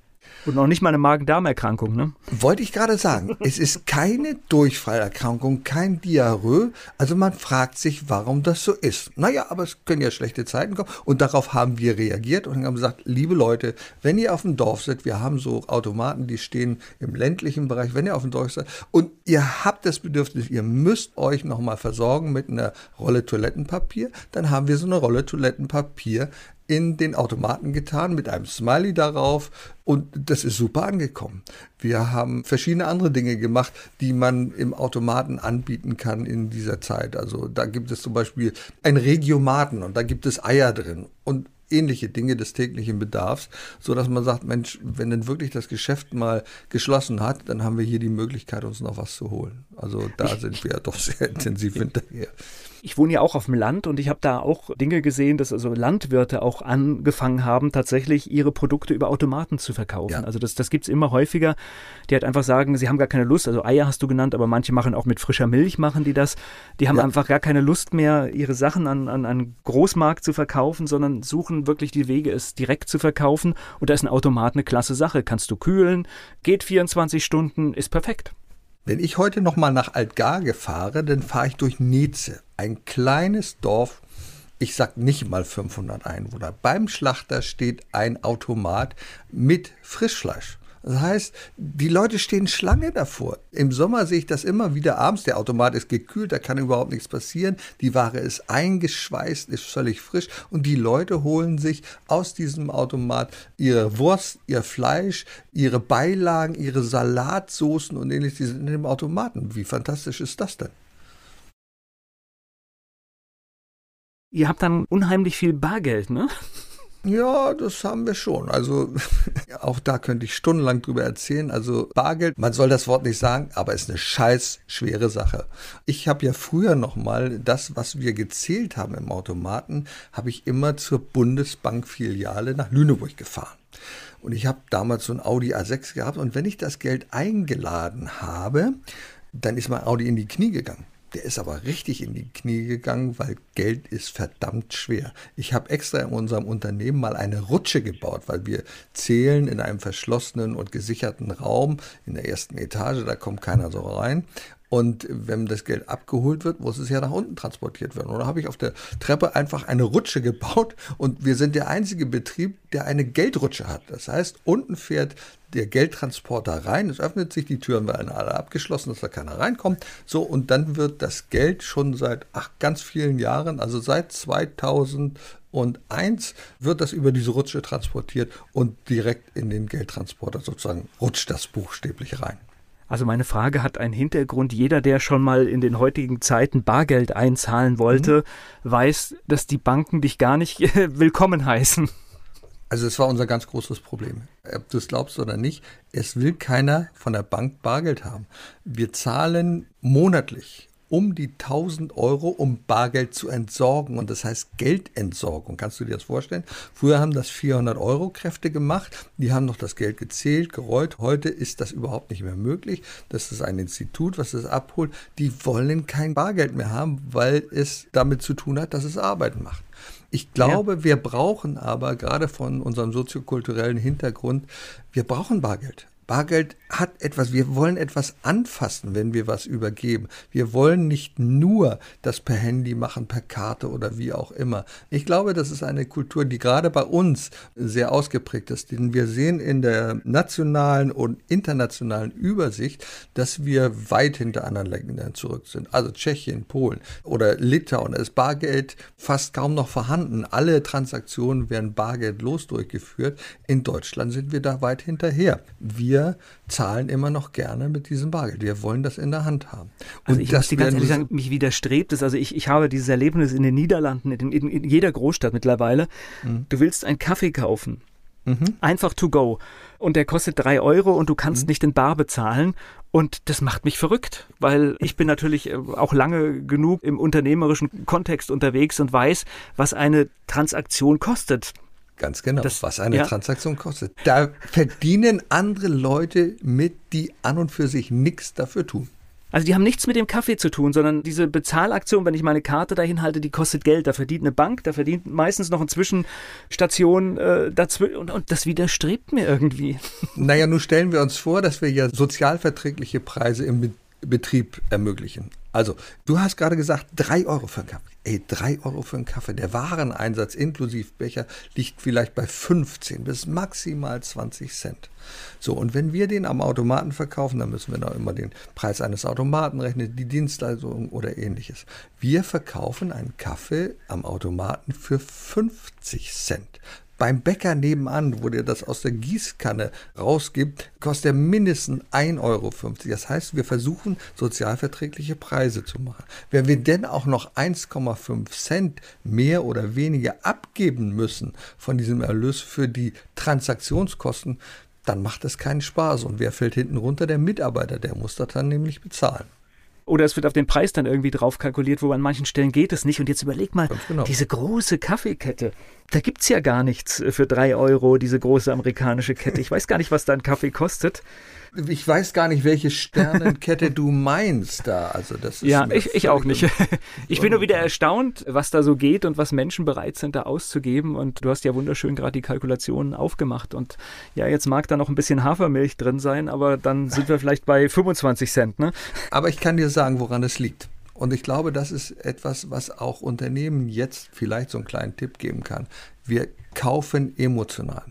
Und noch nicht mal eine Magen-Darm-Erkrankung, ne? Wollte ich gerade sagen. es ist keine Durchfallerkrankung, kein Diarrhoe. Also man fragt sich, warum das so ist. Naja, aber es können ja schlechte Zeiten kommen. Und darauf haben wir reagiert und haben gesagt, liebe Leute, wenn ihr auf dem Dorf seid, wir haben so Automaten, die stehen im ländlichen Bereich, wenn ihr auf dem Dorf seid und ihr habt das Bedürfnis, ihr müsst euch nochmal versorgen mit einer Rolle Toilettenpapier, dann haben wir so eine Rolle Toilettenpapier in den Automaten getan mit einem Smiley darauf und das ist super angekommen. Wir haben verschiedene andere Dinge gemacht, die man im Automaten anbieten kann in dieser Zeit. Also da gibt es zum Beispiel ein Regiomaten und da gibt es Eier drin und ähnliche Dinge des täglichen Bedarfs, so dass man sagt, Mensch, wenn denn wirklich das Geschäft mal geschlossen hat, dann haben wir hier die Möglichkeit, uns noch was zu holen. Also da sind wir doch sehr intensiv hinterher ich wohne ja auch auf dem Land und ich habe da auch Dinge gesehen, dass also Landwirte auch angefangen haben, tatsächlich ihre Produkte über Automaten zu verkaufen. Ja. Also das, das gibt es immer häufiger, die halt einfach sagen, sie haben gar keine Lust, also Eier hast du genannt, aber manche machen auch mit frischer Milch, machen die das. Die haben ja. einfach gar keine Lust mehr, ihre Sachen an, an einen Großmarkt zu verkaufen, sondern suchen wirklich die Wege, es direkt zu verkaufen. Und da ist ein Automat eine klasse Sache. Kannst du kühlen, geht 24 Stunden, ist perfekt. Wenn ich heute nochmal nach Altgarge fahre, dann fahre ich durch Neze, ein kleines Dorf, ich sag nicht mal 500 Einwohner. Beim Schlachter steht ein Automat mit Frischfleisch. Das heißt, die Leute stehen Schlange davor. Im Sommer sehe ich das immer wieder abends. Der Automat ist gekühlt, da kann überhaupt nichts passieren. Die Ware ist eingeschweißt, ist völlig frisch und die Leute holen sich aus diesem Automat ihre Wurst, ihr Fleisch, ihre Beilagen, ihre Salatsoßen und ähnliches. Die sind in dem Automaten. Wie fantastisch ist das denn? Ihr habt dann unheimlich viel Bargeld, ne? Ja, das haben wir schon. Also auch da könnte ich stundenlang drüber erzählen. Also Bargeld, man soll das Wort nicht sagen, aber ist eine scheiß schwere Sache. Ich habe ja früher noch mal das, was wir gezählt haben im Automaten, habe ich immer zur Bundesbankfiliale nach Lüneburg gefahren. Und ich habe damals so ein Audi A6 gehabt und wenn ich das Geld eingeladen habe, dann ist mein Audi in die Knie gegangen. Der ist aber richtig in die Knie gegangen, weil Geld ist verdammt schwer. Ich habe extra in unserem Unternehmen mal eine Rutsche gebaut, weil wir zählen in einem verschlossenen und gesicherten Raum in der ersten Etage, da kommt keiner so rein. Und wenn das Geld abgeholt wird, muss es ja nach unten transportiert werden. Und da habe ich auf der Treppe einfach eine Rutsche gebaut und wir sind der einzige Betrieb, der eine Geldrutsche hat. Das heißt, unten fährt der Geldtransporter rein, es öffnet sich, die Türen werden alle abgeschlossen, dass da keiner reinkommt. So, und dann wird das Geld schon seit ach, ganz vielen Jahren, also seit 2001, wird das über diese Rutsche transportiert und direkt in den Geldtransporter sozusagen rutscht das buchstäblich rein. Also meine Frage hat einen Hintergrund. Jeder, der schon mal in den heutigen Zeiten Bargeld einzahlen wollte, mhm. weiß, dass die Banken dich gar nicht willkommen heißen. Also es war unser ganz großes Problem. Ob du es glaubst oder nicht, es will keiner von der Bank Bargeld haben. Wir zahlen monatlich um die 1000 Euro, um Bargeld zu entsorgen. Und das heißt Geldentsorgung. Kannst du dir das vorstellen? Früher haben das 400 Euro Kräfte gemacht. Die haben noch das Geld gezählt, gerollt. Heute ist das überhaupt nicht mehr möglich. Das ist ein Institut, was das abholt. Die wollen kein Bargeld mehr haben, weil es damit zu tun hat, dass es Arbeit macht. Ich glaube, ja. wir brauchen aber gerade von unserem soziokulturellen Hintergrund, wir brauchen Bargeld. Bargeld hat etwas, wir wollen etwas anfassen, wenn wir was übergeben. Wir wollen nicht nur das per Handy machen, per Karte oder wie auch immer. Ich glaube, das ist eine Kultur, die gerade bei uns sehr ausgeprägt ist, denn wir sehen in der nationalen und internationalen Übersicht, dass wir weit hinter anderen Ländern zurück sind. Also Tschechien, Polen oder Litauen da ist Bargeld fast kaum noch vorhanden. Alle Transaktionen werden bargeldlos durchgeführt. In Deutschland sind wir da weit hinterher. Wir wir zahlen immer noch gerne mit diesem Bargeld. Wir wollen das in der Hand haben. Und also ich muss dir ganz ehrlich sagen, mich widerstrebt es. Also ich, ich habe dieses Erlebnis in den Niederlanden, in, in, in jeder Großstadt mittlerweile. Mhm. Du willst einen Kaffee kaufen. Mhm. Einfach to go. Und der kostet drei Euro und du kannst mhm. nicht in Bar bezahlen. Und das macht mich verrückt, weil ich bin natürlich äh, auch lange genug im unternehmerischen Kontext unterwegs und weiß, was eine Transaktion kostet. Ganz genau, das, was eine ja. Transaktion kostet. Da verdienen andere Leute mit, die an und für sich nichts dafür tun. Also die haben nichts mit dem Kaffee zu tun, sondern diese Bezahlaktion, wenn ich meine Karte dahin halte, die kostet Geld. Da verdient eine Bank, da verdient meistens noch eine Zwischenstation äh, dazwischen und, und das widerstrebt mir irgendwie. Naja, nun stellen wir uns vor, dass wir ja sozialverträgliche Preise im Betrieb ermöglichen. Also, du hast gerade gesagt, drei Euro für einen Kaffee. Ey, drei Euro für einen Kaffee. Der Wareneinsatz inklusive Becher liegt vielleicht bei 15 bis maximal 20 Cent. So, und wenn wir den am Automaten verkaufen, dann müssen wir noch immer den Preis eines Automaten rechnen, die Dienstleistung oder ähnliches. Wir verkaufen einen Kaffee am Automaten für 50 Cent. Beim Bäcker nebenan, wo der das aus der Gießkanne rausgibt, kostet er mindestens 1,50 Euro. Das heißt, wir versuchen, sozialverträgliche Preise zu machen. Wenn wir denn auch noch 1,5 Cent mehr oder weniger abgeben müssen von diesem Erlös für die Transaktionskosten, dann macht es keinen Spaß. Und wer fällt hinten runter? Der Mitarbeiter, der muss das dann nämlich bezahlen. Oder es wird auf den Preis dann irgendwie drauf kalkuliert, wo an manchen Stellen geht es nicht. Und jetzt überleg mal, genau. diese große Kaffeekette, da gibt es ja gar nichts für drei Euro, diese große amerikanische Kette. Ich weiß gar nicht, was da ein Kaffee kostet ich weiß gar nicht, welche Sternenkette du meinst da. Also das ja, ich, ich auch nicht. Ich bin nur wieder erstaunt, was da so geht und was Menschen bereit sind, da auszugeben. Und du hast ja wunderschön gerade die Kalkulationen aufgemacht. Und ja, jetzt mag da noch ein bisschen Hafermilch drin sein, aber dann sind wir vielleicht bei 25 Cent. Ne? Aber ich kann dir sagen, woran es liegt. Und ich glaube, das ist etwas, was auch Unternehmen jetzt vielleicht so einen kleinen Tipp geben kann. Wir kaufen emotional.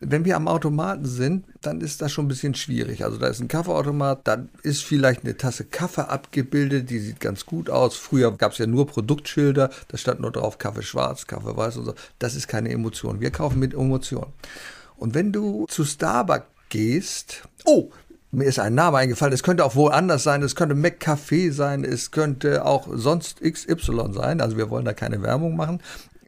Wenn wir am Automaten sind, dann ist das schon ein bisschen schwierig. Also da ist ein Kaffeeautomat, dann ist vielleicht eine Tasse Kaffee abgebildet, die sieht ganz gut aus. Früher gab es ja nur Produktschilder, da stand nur drauf Kaffee schwarz, Kaffee weiß und so. Das ist keine Emotion. Wir kaufen mit Emotion. Und wenn du zu Starbucks gehst, oh, mir ist ein Name eingefallen, es könnte auch woanders sein, es könnte McCafé sein, es könnte auch sonst XY sein, also wir wollen da keine Werbung machen.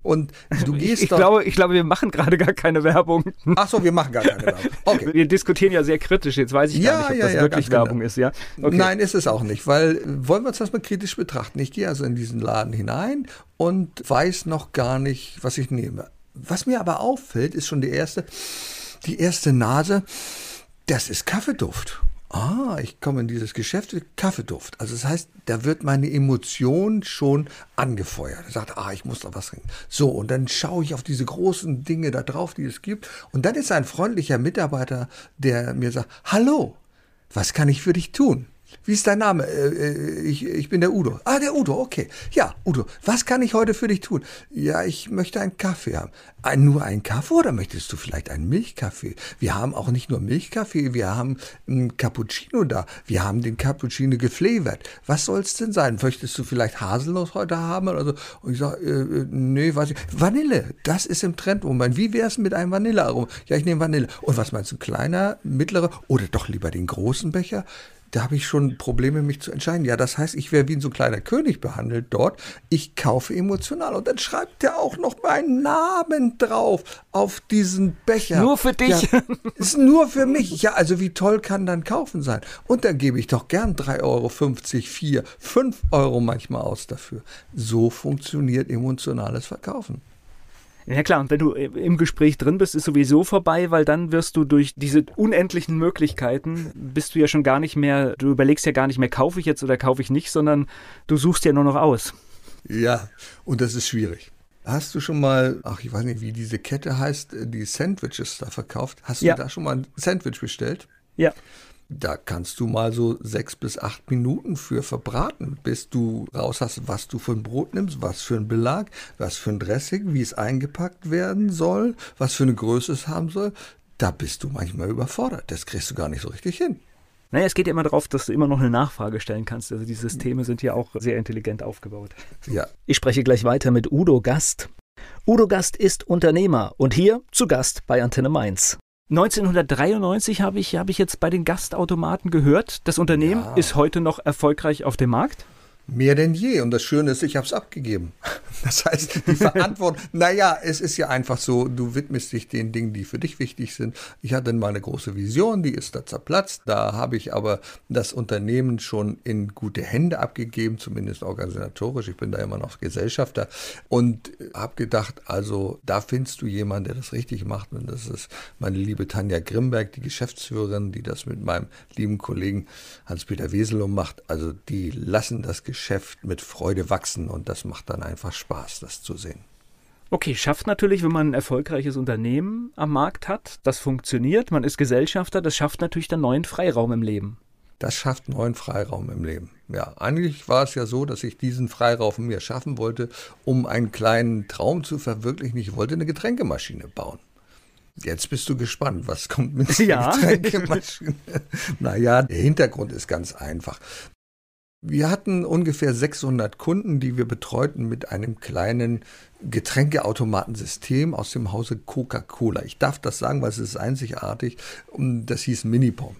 Und du gehst ich, ich glaube, ich glaube, wir machen gerade gar keine Werbung. Ach so, wir machen gar keine Werbung. Okay. Wir diskutieren ja sehr kritisch. Jetzt weiß ich ja, gar nicht, ob ja, das ja, wirklich Werbung genau. ist. Ja? Okay. Nein, ist es auch nicht, weil wollen wir uns das mal kritisch betrachten. Ich gehe also in diesen Laden hinein und weiß noch gar nicht, was ich nehme. Was mir aber auffällt, ist schon die erste, die erste Nase. Das ist Kaffeeduft ah, ich komme in dieses Geschäft, Kaffeeduft. Also das heißt, da wird meine Emotion schon angefeuert. Er sagt, ah, ich muss da was trinken. So, und dann schaue ich auf diese großen Dinge da drauf, die es gibt. Und dann ist ein freundlicher Mitarbeiter, der mir sagt, hallo, was kann ich für dich tun? Wie ist dein Name? Äh, äh, ich, ich bin der Udo. Ah, der Udo, okay. Ja, Udo, was kann ich heute für dich tun? Ja, ich möchte einen Kaffee haben. Ein, nur einen Kaffee oder möchtest du vielleicht einen Milchkaffee? Wir haben auch nicht nur Milchkaffee, wir haben einen Cappuccino da. Wir haben den Cappuccino geflavert. Was soll es denn sein? Möchtest du vielleicht Haselnuss heute haben oder so? Und ich sage, äh, äh, nee, weiß ich. Vanille, das ist im Trend Moment. Wie es mit einem Vanillearom? Ja, ich nehme Vanille. Und was meinst du, kleiner, mittlerer oder doch lieber den großen Becher? Da habe ich schon Probleme, mich zu entscheiden. Ja, das heißt, ich wäre wie so ein kleiner König behandelt dort. Ich kaufe emotional. Und dann schreibt er auch noch meinen Namen drauf auf diesen Becher. Nur für dich. Ja, ist nur für mich. Ja, also wie toll kann dann kaufen sein? Und dann gebe ich doch gern 3,50 Euro, 4, 5 Euro manchmal aus dafür. So funktioniert emotionales Verkaufen. Ja klar, und wenn du im Gespräch drin bist, ist sowieso vorbei, weil dann wirst du durch diese unendlichen Möglichkeiten, bist du ja schon gar nicht mehr, du überlegst ja gar nicht mehr, kaufe ich jetzt oder kaufe ich nicht, sondern du suchst ja nur noch aus. Ja, und das ist schwierig. Hast du schon mal, ach, ich weiß nicht, wie diese Kette heißt, die Sandwiches da verkauft? Hast ja. du da schon mal ein Sandwich bestellt? Ja. Da kannst du mal so sechs bis acht Minuten für verbraten, bis du raus hast, was du für ein Brot nimmst, was für ein Belag, was für ein Dressing, wie es eingepackt werden soll, was für eine Größe es haben soll. Da bist du manchmal überfordert. Das kriegst du gar nicht so richtig hin. Naja, es geht ja immer darauf, dass du immer noch eine Nachfrage stellen kannst. Also die Systeme sind ja auch sehr intelligent aufgebaut. Ja. Ich spreche gleich weiter mit Udo Gast. Udo Gast ist Unternehmer und hier zu Gast bei Antenne Mainz. 1993 habe ich, hab ich jetzt bei den Gastautomaten gehört. Das Unternehmen ja. ist heute noch erfolgreich auf dem Markt. Mehr denn je. Und das Schöne ist, ich habe es abgegeben. Das heißt, die Verantwortung, naja, es ist ja einfach so, du widmest dich den Dingen, die für dich wichtig sind. Ich hatte mal eine große Vision, die ist da zerplatzt. Da habe ich aber das Unternehmen schon in gute Hände abgegeben, zumindest organisatorisch. Ich bin da immer noch Gesellschafter und habe gedacht, also da findest du jemanden, der das richtig macht. Und das ist meine liebe Tanja Grimberg, die Geschäftsführerin, die das mit meinem lieben Kollegen Hans-Peter Weselum macht. Also die lassen das Geschäft Geschäft mit Freude wachsen und das macht dann einfach Spaß, das zu sehen. Okay, schafft natürlich, wenn man ein erfolgreiches Unternehmen am Markt hat, das funktioniert, man ist Gesellschafter, das schafft natürlich dann neuen Freiraum im Leben. Das schafft neuen Freiraum im Leben. Ja, eigentlich war es ja so, dass ich diesen Freiraum mir schaffen wollte, um einen kleinen Traum zu verwirklichen. Ich wollte eine Getränkemaschine bauen. Jetzt bist du gespannt, was kommt mit der ja. Getränkemaschine. naja, der Hintergrund ist ganz einfach. Wir hatten ungefähr 600 Kunden, die wir betreuten mit einem kleinen Getränkeautomatensystem aus dem Hause Coca-Cola. Ich darf das sagen, weil es ist einzigartig. Das hieß Minipom.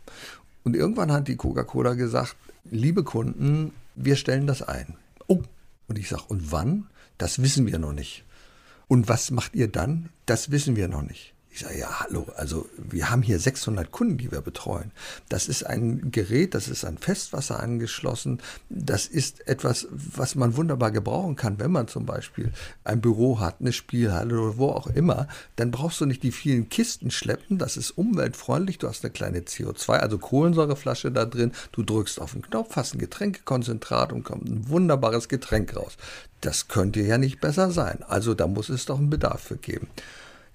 Und irgendwann hat die Coca-Cola gesagt, liebe Kunden, wir stellen das ein. Oh, und ich sage, und wann? Das wissen wir noch nicht. Und was macht ihr dann? Das wissen wir noch nicht. Ich sage, ja, hallo, also wir haben hier 600 Kunden, die wir betreuen. Das ist ein Gerät, das ist an Festwasser angeschlossen. Das ist etwas, was man wunderbar gebrauchen kann, wenn man zum Beispiel ein Büro hat, eine Spielhalle oder wo auch immer. Dann brauchst du nicht die vielen Kisten schleppen. Das ist umweltfreundlich. Du hast eine kleine CO2, also Kohlensäureflasche da drin. Du drückst auf den Knopf, hast ein Getränkekonzentrat und kommt ein wunderbares Getränk raus. Das könnte ja nicht besser sein. Also da muss es doch einen Bedarf für geben.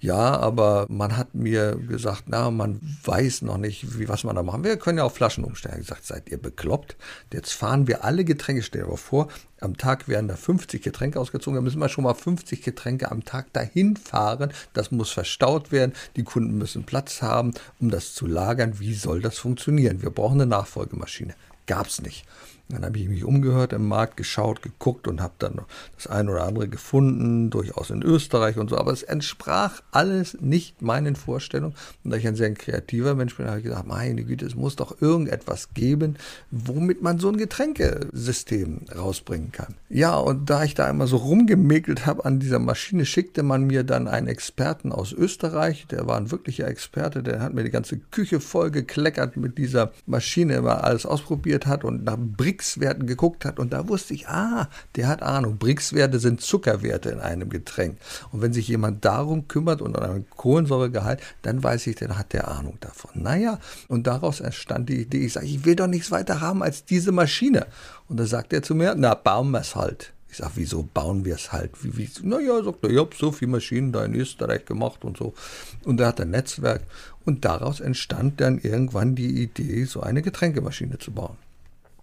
Ja, aber man hat mir gesagt, na, man weiß noch nicht, wie, was man da machen. Wir können ja auf Flaschen umstellen. Ich gesagt, seid ihr bekloppt? Jetzt fahren wir alle Getränke, stell dir vor, am Tag werden da 50 Getränke ausgezogen. Da müssen wir schon mal 50 Getränke am Tag dahin fahren. Das muss verstaut werden. Die Kunden müssen Platz haben, um das zu lagern. Wie soll das funktionieren? Wir brauchen eine Nachfolgemaschine. gab es nicht. Dann habe ich mich umgehört im Markt, geschaut, geguckt und habe dann das eine oder andere gefunden, durchaus in Österreich und so. Aber es entsprach alles nicht meinen Vorstellungen. Und da ich ein sehr kreativer Mensch bin, habe ich gesagt, meine Güte, es muss doch irgendetwas geben, womit man so ein Getränkesystem rausbringen kann. Ja, und da ich da einmal so rumgemäkelt habe an dieser Maschine, schickte man mir dann einen Experten aus Österreich. Der war ein wirklicher Experte, der hat mir die ganze Küche voll gekleckert mit dieser Maschine, immer alles ausprobiert hat und nach Brick Brix-Werten geguckt hat und da wusste ich, ah, der hat Ahnung. Brix-Werte sind Zuckerwerte in einem Getränk. Und wenn sich jemand darum kümmert und an einem Kohlensäuregehalt, dann weiß ich, dann hat der Ahnung davon. Naja, und daraus entstand die Idee, ich sage, ich will doch nichts weiter haben als diese Maschine. Und da sagt er zu mir, na, bauen wir es halt. Ich sage, wieso bauen wir es halt? Wie, wie? Naja, sagt er, ich habe so viele Maschinen da in Österreich gemacht und so. Und er hat ein Netzwerk. Und daraus entstand dann irgendwann die Idee, so eine Getränkemaschine zu bauen.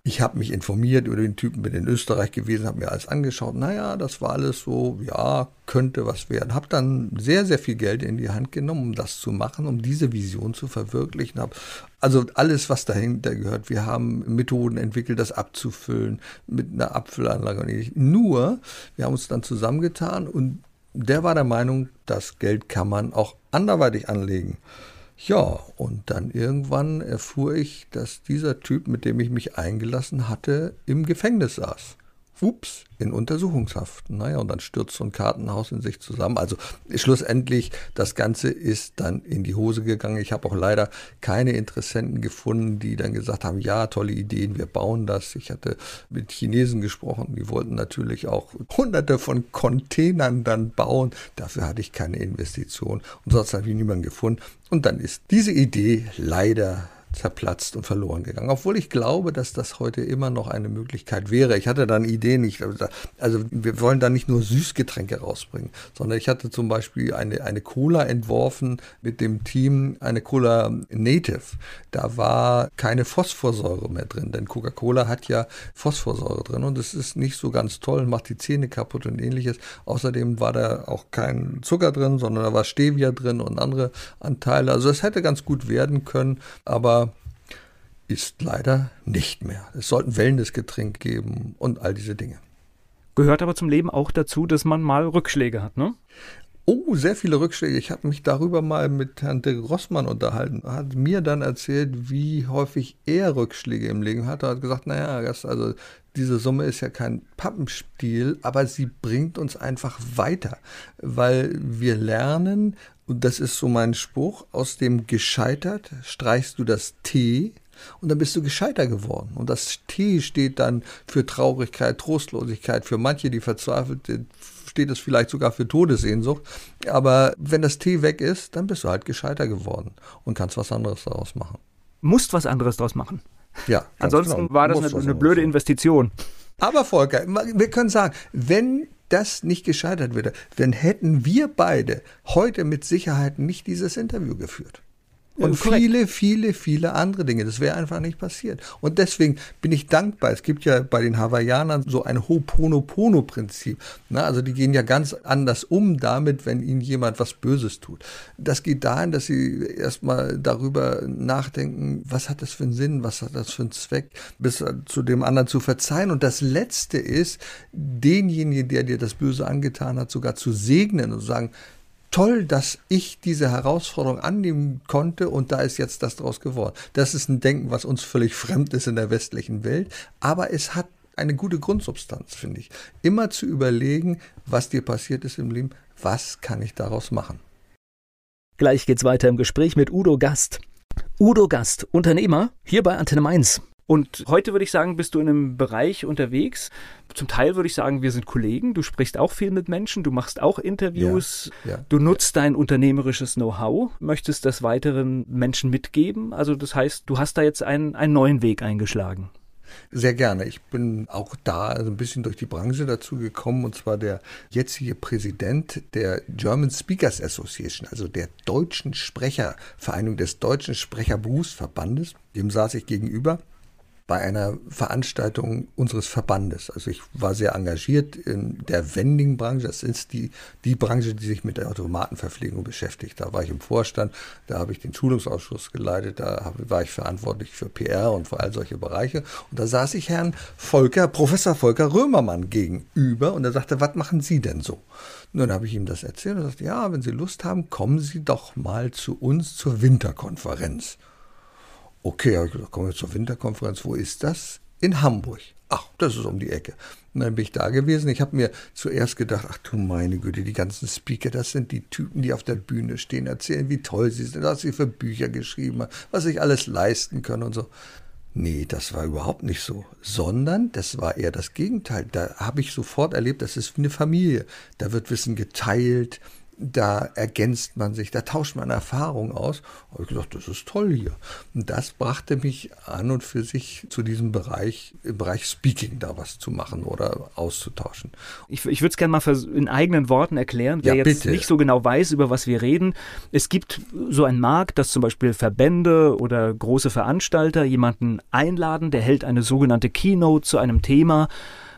Ich habe mich informiert über den Typen, bin in Österreich gewesen, habe mir alles angeschaut. Naja, das war alles so, ja, könnte was werden. Habe dann sehr, sehr viel Geld in die Hand genommen, um das zu machen, um diese Vision zu verwirklichen. Hab also alles, was dahinter gehört. Wir haben Methoden entwickelt, das abzufüllen mit einer Abfüllanlage und ähnlich. Nur, wir haben uns dann zusammengetan und der war der Meinung, das Geld kann man auch anderweitig anlegen. Ja, und dann irgendwann erfuhr ich, dass dieser Typ, mit dem ich mich eingelassen hatte, im Gefängnis saß ups, in Untersuchungshaft. Naja, und dann stürzt so ein Kartenhaus in sich zusammen. Also schlussendlich, das Ganze ist dann in die Hose gegangen. Ich habe auch leider keine Interessenten gefunden, die dann gesagt haben, ja, tolle Ideen, wir bauen das. Ich hatte mit Chinesen gesprochen, die wollten natürlich auch hunderte von Containern dann bauen. Dafür hatte ich keine Investition und sonst habe ich niemanden gefunden. Und dann ist diese Idee leider zerplatzt und verloren gegangen. Obwohl ich glaube, dass das heute immer noch eine Möglichkeit wäre. Ich hatte dann Ideen nicht. Also wir wollen da nicht nur Süßgetränke rausbringen, sondern ich hatte zum Beispiel eine, eine Cola entworfen mit dem Team, eine Cola Native. Da war keine Phosphorsäure mehr drin, denn Coca-Cola hat ja Phosphorsäure drin und es ist nicht so ganz toll, macht die Zähne kaputt und ähnliches. Außerdem war da auch kein Zucker drin, sondern da war Stevia drin und andere Anteile. Also es hätte ganz gut werden können, aber ist leider nicht mehr. Es sollten Wellnessgetränk geben und all diese Dinge. Gehört aber zum Leben auch dazu, dass man mal Rückschläge hat, ne? Oh, sehr viele Rückschläge. Ich habe mich darüber mal mit Herrn de Grossmann unterhalten. Er hat mir dann erzählt, wie häufig er Rückschläge im Leben hat. Er hat gesagt, naja, das, also diese Summe ist ja kein Pappenspiel, aber sie bringt uns einfach weiter, weil wir lernen, und das ist so mein Spruch, aus dem gescheitert streichst du das T und dann bist du gescheiter geworden. Und das T steht dann für Traurigkeit, Trostlosigkeit. Für manche, die verzweifelt sind, steht es vielleicht sogar für Todessehnsucht. Aber wenn das T weg ist, dann bist du halt gescheiter geworden und kannst was anderes daraus machen. Musst was anderes daraus machen. Ja. Ansonsten genau. war das eine, eine blöde Investition. Aber Volker, wir können sagen, wenn das nicht gescheitert wäre, dann hätten wir beide heute mit Sicherheit nicht dieses Interview geführt. Und ja, viele, viele, viele andere Dinge. Das wäre einfach nicht passiert. Und deswegen bin ich dankbar. Es gibt ja bei den Hawaiianern so ein Ho'oponopono-Prinzip. Also die gehen ja ganz anders um damit, wenn ihnen jemand was Böses tut. Das geht dahin, dass sie erstmal darüber nachdenken, was hat das für einen Sinn, was hat das für einen Zweck, bis zu dem anderen zu verzeihen. Und das Letzte ist, denjenigen, der dir das Böse angetan hat, sogar zu segnen und zu sagen, toll, dass ich diese Herausforderung annehmen konnte und da ist jetzt das draus geworden. Das ist ein Denken, was uns völlig fremd ist in der westlichen Welt, aber es hat eine gute Grundsubstanz, finde ich. Immer zu überlegen, was dir passiert ist im Leben, was kann ich daraus machen. Gleich geht's weiter im Gespräch mit Udo Gast. Udo Gast, Unternehmer, hier bei Antenne Mainz. Und heute würde ich sagen, bist du in einem Bereich unterwegs. Zum Teil würde ich sagen, wir sind Kollegen. Du sprichst auch viel mit Menschen, du machst auch Interviews, ja, ja, du nutzt dein unternehmerisches Know-how, möchtest das weiteren Menschen mitgeben. Also das heißt, du hast da jetzt einen, einen neuen Weg eingeschlagen. Sehr gerne. Ich bin auch da also ein bisschen durch die Branche dazu gekommen, und zwar der jetzige Präsident der German Speakers Association, also der deutschen Sprechervereinigung des deutschen Sprecherberufsverbandes. Dem saß ich gegenüber bei einer Veranstaltung unseres Verbandes. Also ich war sehr engagiert in der Vending-Branche. Das ist die, die Branche, die sich mit der Automatenverpflegung beschäftigt. Da war ich im Vorstand, da habe ich den Schulungsausschuss geleitet, da war ich verantwortlich für PR und für all solche Bereiche. Und da saß ich Herrn Volker, Professor Volker Römermann gegenüber und er sagte, was machen Sie denn so? Und dann habe ich ihm das erzählt und sagte, ja, wenn Sie Lust haben, kommen Sie doch mal zu uns zur Winterkonferenz. Okay, gesagt, kommen wir zur Winterkonferenz. Wo ist das? In Hamburg. Ach, das ist um die Ecke. Und dann bin ich da gewesen. Ich habe mir zuerst gedacht, ach du meine Güte, die ganzen Speaker, das sind die Typen, die auf der Bühne stehen, erzählen, wie toll sie sind, was sie für Bücher geschrieben haben, was ich alles leisten können und so. Nee, das war überhaupt nicht so, sondern das war eher das Gegenteil. Da habe ich sofort erlebt, das ist eine Familie. Da wird Wissen geteilt, da ergänzt man sich, da tauscht man Erfahrungen aus. Habe ich gesagt, das ist toll hier. Und das brachte mich an und für sich zu diesem Bereich, im Bereich Speaking da was zu machen oder auszutauschen. Ich, ich würde es gerne mal in eigenen Worten erklären, wer ja, jetzt nicht so genau weiß, über was wir reden. Es gibt so einen Markt, dass zum Beispiel Verbände oder große Veranstalter jemanden einladen, der hält eine sogenannte Keynote zu einem Thema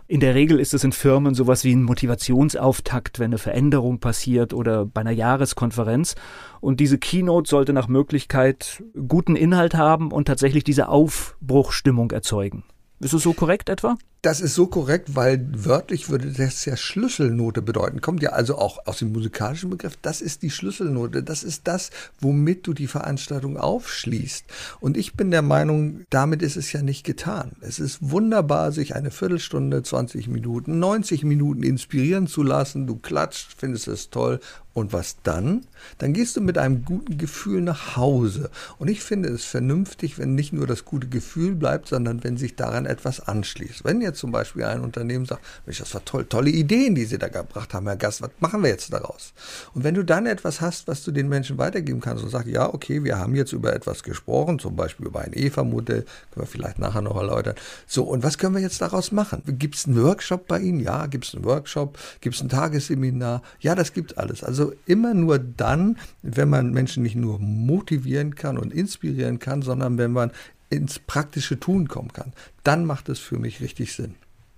in der Regel ist es in Firmen sowas wie ein Motivationsauftakt, wenn eine Veränderung passiert oder bei einer Jahreskonferenz. Und diese Keynote sollte nach Möglichkeit guten Inhalt haben und tatsächlich diese Aufbruchstimmung erzeugen. Ist es so korrekt etwa? Das ist so korrekt, weil wörtlich würde das ja Schlüsselnote bedeuten. Kommt ja also auch aus dem musikalischen Begriff. Das ist die Schlüsselnote. Das ist das, womit du die Veranstaltung aufschließt. Und ich bin der Meinung, damit ist es ja nicht getan. Es ist wunderbar, sich eine Viertelstunde, 20 Minuten, 90 Minuten inspirieren zu lassen. Du klatscht, findest es toll. Und was dann? Dann gehst du mit einem guten Gefühl nach Hause. Und ich finde es vernünftig, wenn nicht nur das gute Gefühl bleibt, sondern wenn sich daran etwas anschließt. Wenn jetzt zum Beispiel ein Unternehmen sagt, Mensch, das war toll, tolle Ideen, die Sie da gebracht haben, Herr Gast, was machen wir jetzt daraus? Und wenn du dann etwas hast, was du den Menschen weitergeben kannst und sagst, ja, okay, wir haben jetzt über etwas gesprochen, zum Beispiel über ein EVA-Modell, können wir vielleicht nachher noch erläutern. So, und was können wir jetzt daraus machen? Gibt es einen Workshop bei Ihnen? Ja, gibt es einen Workshop? Gibt es ein Tagesseminar? Ja, das gibt alles. Also immer nur dann, wenn man Menschen nicht nur motivieren kann und inspirieren kann, sondern wenn man ins praktische Tun kommen kann, dann macht es für mich richtig Sinn.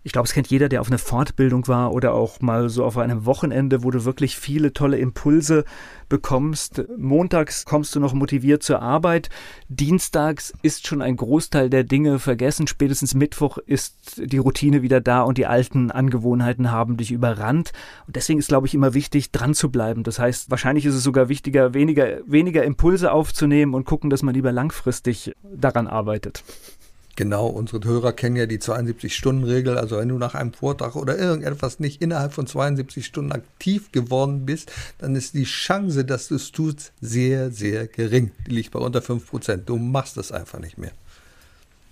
Ich glaube, es kennt jeder, der auf einer Fortbildung war oder auch mal so auf einem Wochenende, wo du wirklich viele tolle Impulse bekommst. Montags kommst du noch motiviert zur Arbeit. Dienstags ist schon ein Großteil der Dinge vergessen. Spätestens Mittwoch ist die Routine wieder da und die alten Angewohnheiten haben dich überrannt. Und deswegen ist, glaube ich, immer wichtig, dran zu bleiben. Das heißt, wahrscheinlich ist es sogar wichtiger, weniger, weniger Impulse aufzunehmen und gucken, dass man lieber langfristig daran arbeitet. Genau, unsere Hörer kennen ja die 72-Stunden-Regel. Also wenn du nach einem Vortrag oder irgendetwas nicht innerhalb von 72 Stunden aktiv geworden bist, dann ist die Chance, dass du es tust, sehr, sehr gering. Die liegt bei unter 5%. Du machst es einfach nicht mehr.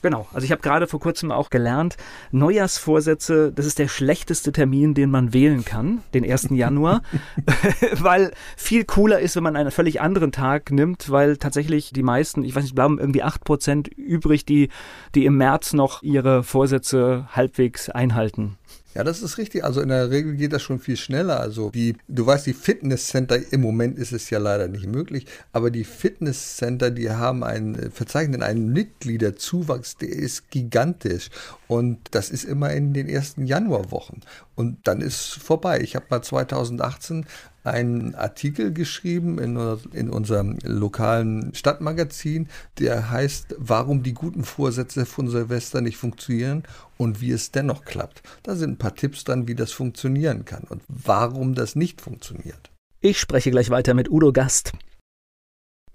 Genau. Also ich habe gerade vor kurzem auch gelernt, Neujahrsvorsätze, das ist der schlechteste Termin, den man wählen kann, den 1. Januar, weil viel cooler ist, wenn man einen völlig anderen Tag nimmt, weil tatsächlich die meisten, ich weiß nicht, bleiben irgendwie 8% übrig, die, die im März noch ihre Vorsätze halbwegs einhalten. Ja, das ist richtig. Also in der Regel geht das schon viel schneller. Also die, du weißt, die Fitnesscenter, im Moment ist es ja leider nicht möglich, aber die Fitnesscenter, die haben einen, verzeichnen einen Mitgliederzuwachs, der ist gigantisch. Und das ist immer in den ersten Januarwochen. Und dann ist vorbei. Ich habe mal 2018 einen Artikel geschrieben in, in unserem lokalen Stadtmagazin, der heißt, warum die guten Vorsätze von Silvester nicht funktionieren und wie es dennoch klappt. Da sind ein paar Tipps dran, wie das funktionieren kann und warum das nicht funktioniert. Ich spreche gleich weiter mit Udo Gast.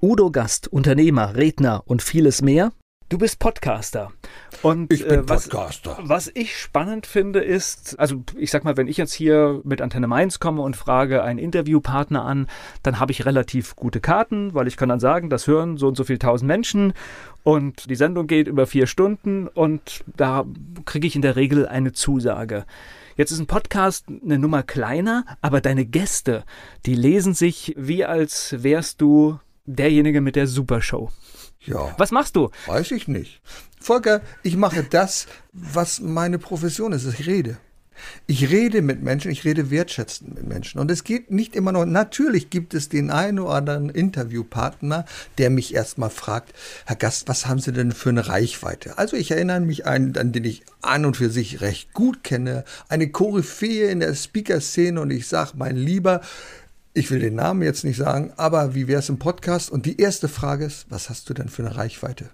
Udo Gast, Unternehmer, Redner und vieles mehr Du bist Podcaster. Und ich bin äh, was, Podcaster. Was ich spannend finde, ist, also ich sag mal, wenn ich jetzt hier mit Antenne Mainz komme und frage einen Interviewpartner an, dann habe ich relativ gute Karten, weil ich kann dann sagen, das hören so und so viele tausend Menschen und die Sendung geht über vier Stunden und da kriege ich in der Regel eine Zusage. Jetzt ist ein Podcast eine Nummer kleiner, aber deine Gäste, die lesen sich wie als wärst du derjenige mit der Supershow. Ja. Was machst du? Weiß ich nicht. Volker, ich mache das, was meine Profession ist. Ich rede. Ich rede mit Menschen, ich rede wertschätzend mit Menschen. Und es geht nicht immer nur, natürlich gibt es den einen oder anderen Interviewpartner, der mich erstmal fragt, Herr Gast, was haben Sie denn für eine Reichweite? Also ich erinnere mich an, an den ich an und für sich recht gut kenne, eine Koryphäe in der Speaker-Szene und ich sage, mein Lieber, ich will den Namen jetzt nicht sagen, aber wie wäre es im Podcast? Und die erste Frage ist, was hast du denn für eine Reichweite?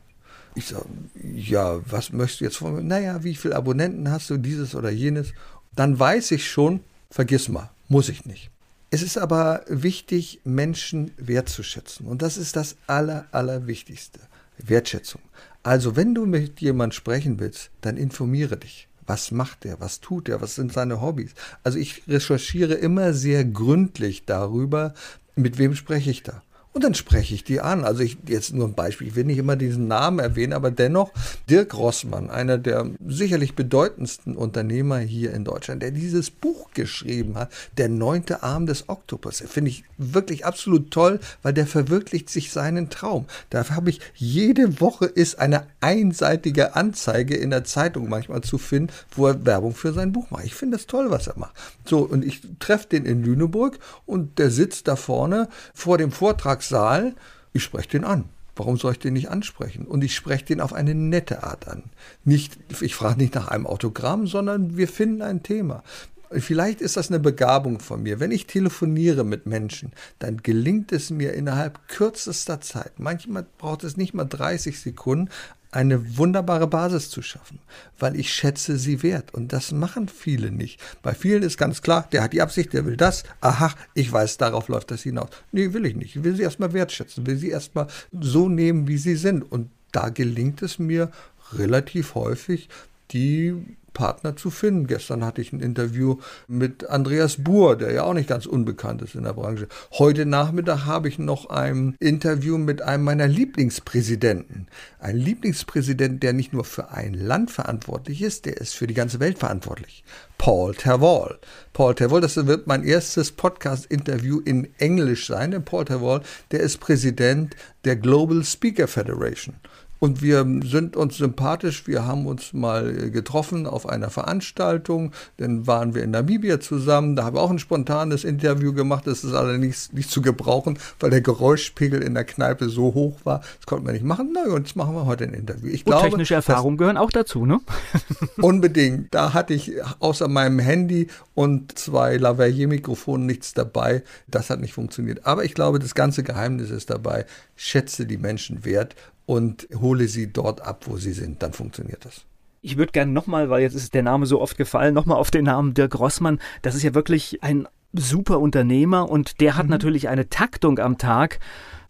Ich sage, ja, was möchtest du jetzt von mir? Naja, wie viele Abonnenten hast du, dieses oder jenes? Dann weiß ich schon, vergiss mal, muss ich nicht. Es ist aber wichtig, Menschen wertzuschätzen. Und das ist das Aller, Allerwichtigste. Wertschätzung. Also, wenn du mit jemand sprechen willst, dann informiere dich. Was macht er? Was tut er? Was sind seine Hobbys? Also ich recherchiere immer sehr gründlich darüber, mit wem spreche ich da. Und dann spreche ich die an. Also ich jetzt nur ein Beispiel. Ich will nicht immer diesen Namen erwähnen, aber dennoch Dirk Rossmann, einer der sicherlich bedeutendsten Unternehmer hier in Deutschland, der dieses Buch geschrieben hat, Der neunte Arm des Oktopus. Finde ich wirklich absolut toll, weil der verwirklicht sich seinen Traum. Da habe ich jede Woche ist eine einseitige Anzeige in der Zeitung manchmal zu finden, wo er Werbung für sein Buch macht. Ich finde das toll, was er macht. So, und ich treffe den in Lüneburg und der sitzt da vorne vor dem Vortrags Saal, ich spreche den an. Warum soll ich den nicht ansprechen? Und ich spreche den auf eine nette Art an. Nicht, ich frage nicht nach einem Autogramm, sondern wir finden ein Thema. Vielleicht ist das eine Begabung von mir. Wenn ich telefoniere mit Menschen, dann gelingt es mir innerhalb kürzester Zeit, manchmal braucht es nicht mal 30 Sekunden, eine wunderbare Basis zu schaffen, weil ich schätze sie wert. Und das machen viele nicht. Bei vielen ist ganz klar, der hat die Absicht, der will das. Aha, ich weiß, darauf läuft das hinaus. Nee, will ich nicht. Ich will sie erstmal wertschätzen, will sie erstmal so nehmen, wie sie sind. Und da gelingt es mir relativ häufig, die Partner zu finden. Gestern hatte ich ein Interview mit Andreas Buhr, der ja auch nicht ganz unbekannt ist in der Branche. Heute Nachmittag habe ich noch ein Interview mit einem meiner Lieblingspräsidenten. Ein Lieblingspräsident, der nicht nur für ein Land verantwortlich ist, der ist für die ganze Welt verantwortlich. Paul Terwall. Paul Terwall, das wird mein erstes Podcast-Interview in Englisch sein. Denn Paul Terwall, der ist Präsident der Global Speaker Federation. Und wir sind uns sympathisch. Wir haben uns mal getroffen auf einer Veranstaltung. Dann waren wir in Namibia zusammen. Da haben wir auch ein spontanes Interview gemacht. Das ist allerdings nicht zu gebrauchen, weil der Geräuschpegel in der Kneipe so hoch war. Das konnten wir nicht machen. Na, und jetzt machen wir heute ein Interview. Ich und glaube, technische Erfahrungen gehören auch dazu, ne? unbedingt. Da hatte ich außer meinem Handy und zwei Lavalier-Mikrofonen nichts dabei. Das hat nicht funktioniert. Aber ich glaube, das ganze Geheimnis ist dabei. Schätze die Menschen wert und hole sie dort ab, wo sie sind. Dann funktioniert das. Ich würde gerne nochmal, weil jetzt ist der Name so oft gefallen, nochmal auf den Namen Dirk Rossmann. Das ist ja wirklich ein super Unternehmer und der hat mhm. natürlich eine Taktung am Tag.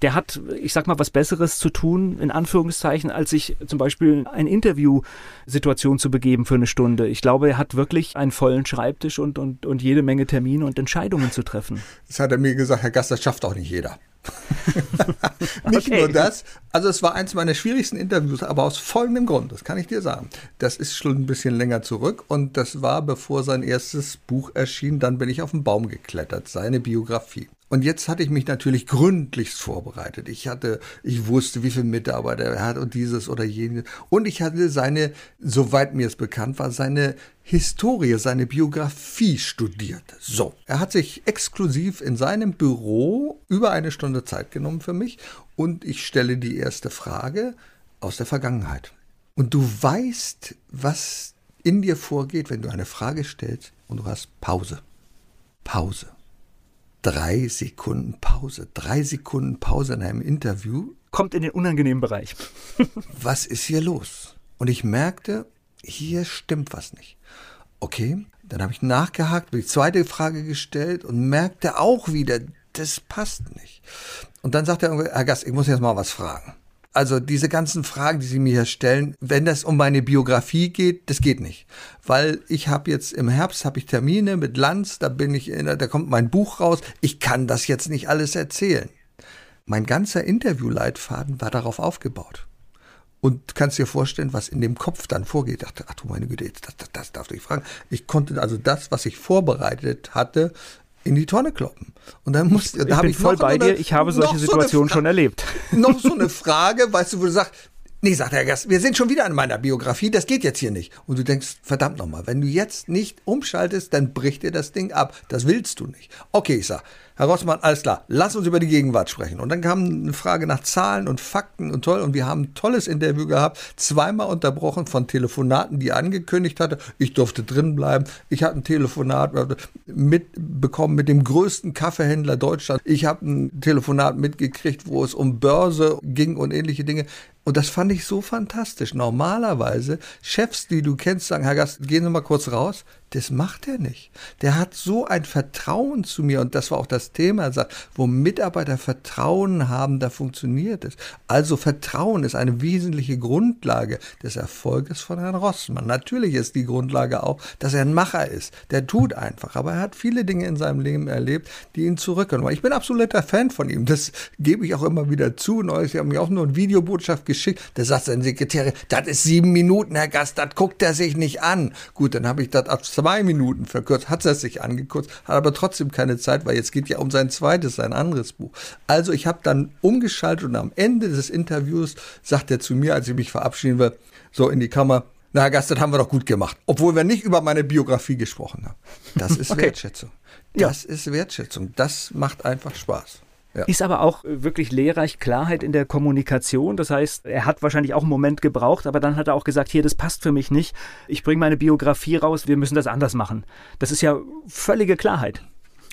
Der hat, ich sag mal, was Besseres zu tun, in Anführungszeichen, als sich zum Beispiel eine Interviewsituation zu begeben für eine Stunde. Ich glaube, er hat wirklich einen vollen Schreibtisch und, und, und jede Menge Termine und Entscheidungen zu treffen. Das hat er mir gesagt, Herr Gast, das schafft auch nicht jeder. Nicht okay. nur das, also es war eins meiner schwierigsten Interviews, aber aus folgendem Grund, das kann ich dir sagen. Das ist schon ein bisschen länger zurück und das war bevor sein erstes Buch erschien, dann bin ich auf den Baum geklettert, seine Biografie. Und jetzt hatte ich mich natürlich gründlichst vorbereitet. Ich hatte, ich wusste, wie viele Mitarbeiter er hat und dieses oder jenes. Und ich hatte seine, soweit mir es bekannt war, seine Historie, seine Biografie studiert. So, er hat sich exklusiv in seinem Büro über eine Stunde Zeit genommen für mich und ich stelle die erste Frage aus der Vergangenheit. Und du weißt, was in dir vorgeht, wenn du eine Frage stellst und du hast Pause. Pause drei Sekunden Pause. Drei Sekunden Pause in einem Interview. Kommt in den unangenehmen Bereich. was ist hier los? Und ich merkte, hier stimmt was nicht. Okay, dann habe ich nachgehakt, die zweite Frage gestellt und merkte auch wieder, das passt nicht. Und dann sagte er, Herr Gast, ich muss jetzt mal was fragen. Also diese ganzen Fragen, die Sie mir hier stellen, wenn das um meine Biografie geht, das geht nicht, weil ich habe jetzt im Herbst habe ich Termine mit Lanz, da bin ich in, da kommt mein Buch raus. Ich kann das jetzt nicht alles erzählen. Mein ganzer Interviewleitfaden war darauf aufgebaut. Und kannst dir vorstellen, was in dem Kopf dann vorgeht. Ich dachte, ach du meine Güte, das, das, das darfst du nicht fragen. Ich konnte also das, was ich vorbereitet hatte, in die Tonne kloppen. Und dann muss, ich da habe ich voll bei dir. Ich habe solche Situationen so schon erlebt. Noch so eine Frage, weißt du, wo du sagst, Nee, sagt der Gast, wir sind schon wieder an meiner Biografie, das geht jetzt hier nicht. Und du denkst, verdammt nochmal, wenn du jetzt nicht umschaltest, dann bricht dir das Ding ab. Das willst du nicht. Okay, ich sag, Herr Rossmann, alles klar, lass uns über die Gegenwart sprechen. Und dann kam eine Frage nach Zahlen und Fakten und toll. Und wir haben ein tolles Interview gehabt, zweimal unterbrochen von Telefonaten, die angekündigt hatte, ich durfte drin bleiben. Ich hatte ein Telefonat mitbekommen mit dem größten Kaffeehändler Deutschlands. Ich habe ein Telefonat mitgekriegt, wo es um Börse ging und ähnliche Dinge. Und das fand ich so fantastisch. Normalerweise, Chefs, die du kennst, sagen, Herr Gast, gehen Sie mal kurz raus. Das macht er nicht. Der hat so ein Vertrauen zu mir und das war auch das Thema. Wo Mitarbeiter Vertrauen haben, da funktioniert es. Also Vertrauen ist eine wesentliche Grundlage des Erfolges von Herrn Rossmann. Natürlich ist die Grundlage auch, dass er ein Macher ist. Der tut einfach, aber er hat viele Dinge in seinem Leben erlebt, die ihn zurückkommen. Ich bin absoluter Fan von ihm. Das gebe ich auch immer wieder zu. Sie haben mir auch nur eine Videobotschaft geschickt. Da sagt sein Sekretär, das ist sieben Minuten, Herr Gast, das guckt er sich nicht an. Gut, dann habe ich das zwei Minuten verkürzt, hat er sich angekürzt, hat aber trotzdem keine Zeit, weil jetzt geht ja um sein zweites, sein anderes Buch. Also ich habe dann umgeschaltet und am Ende des Interviews sagt er zu mir, als ich mich verabschieden will, so in die Kammer, na, Gast, das haben wir doch gut gemacht. Obwohl wir nicht über meine Biografie gesprochen haben. Das ist okay. Wertschätzung. Das ja. ist Wertschätzung. Das macht einfach Spaß. Ja. Ist aber auch äh, wirklich lehrreich Klarheit in der Kommunikation. Das heißt, er hat wahrscheinlich auch einen Moment gebraucht, aber dann hat er auch gesagt, hier, das passt für mich nicht. Ich bringe meine Biografie raus, wir müssen das anders machen. Das ist ja völlige Klarheit.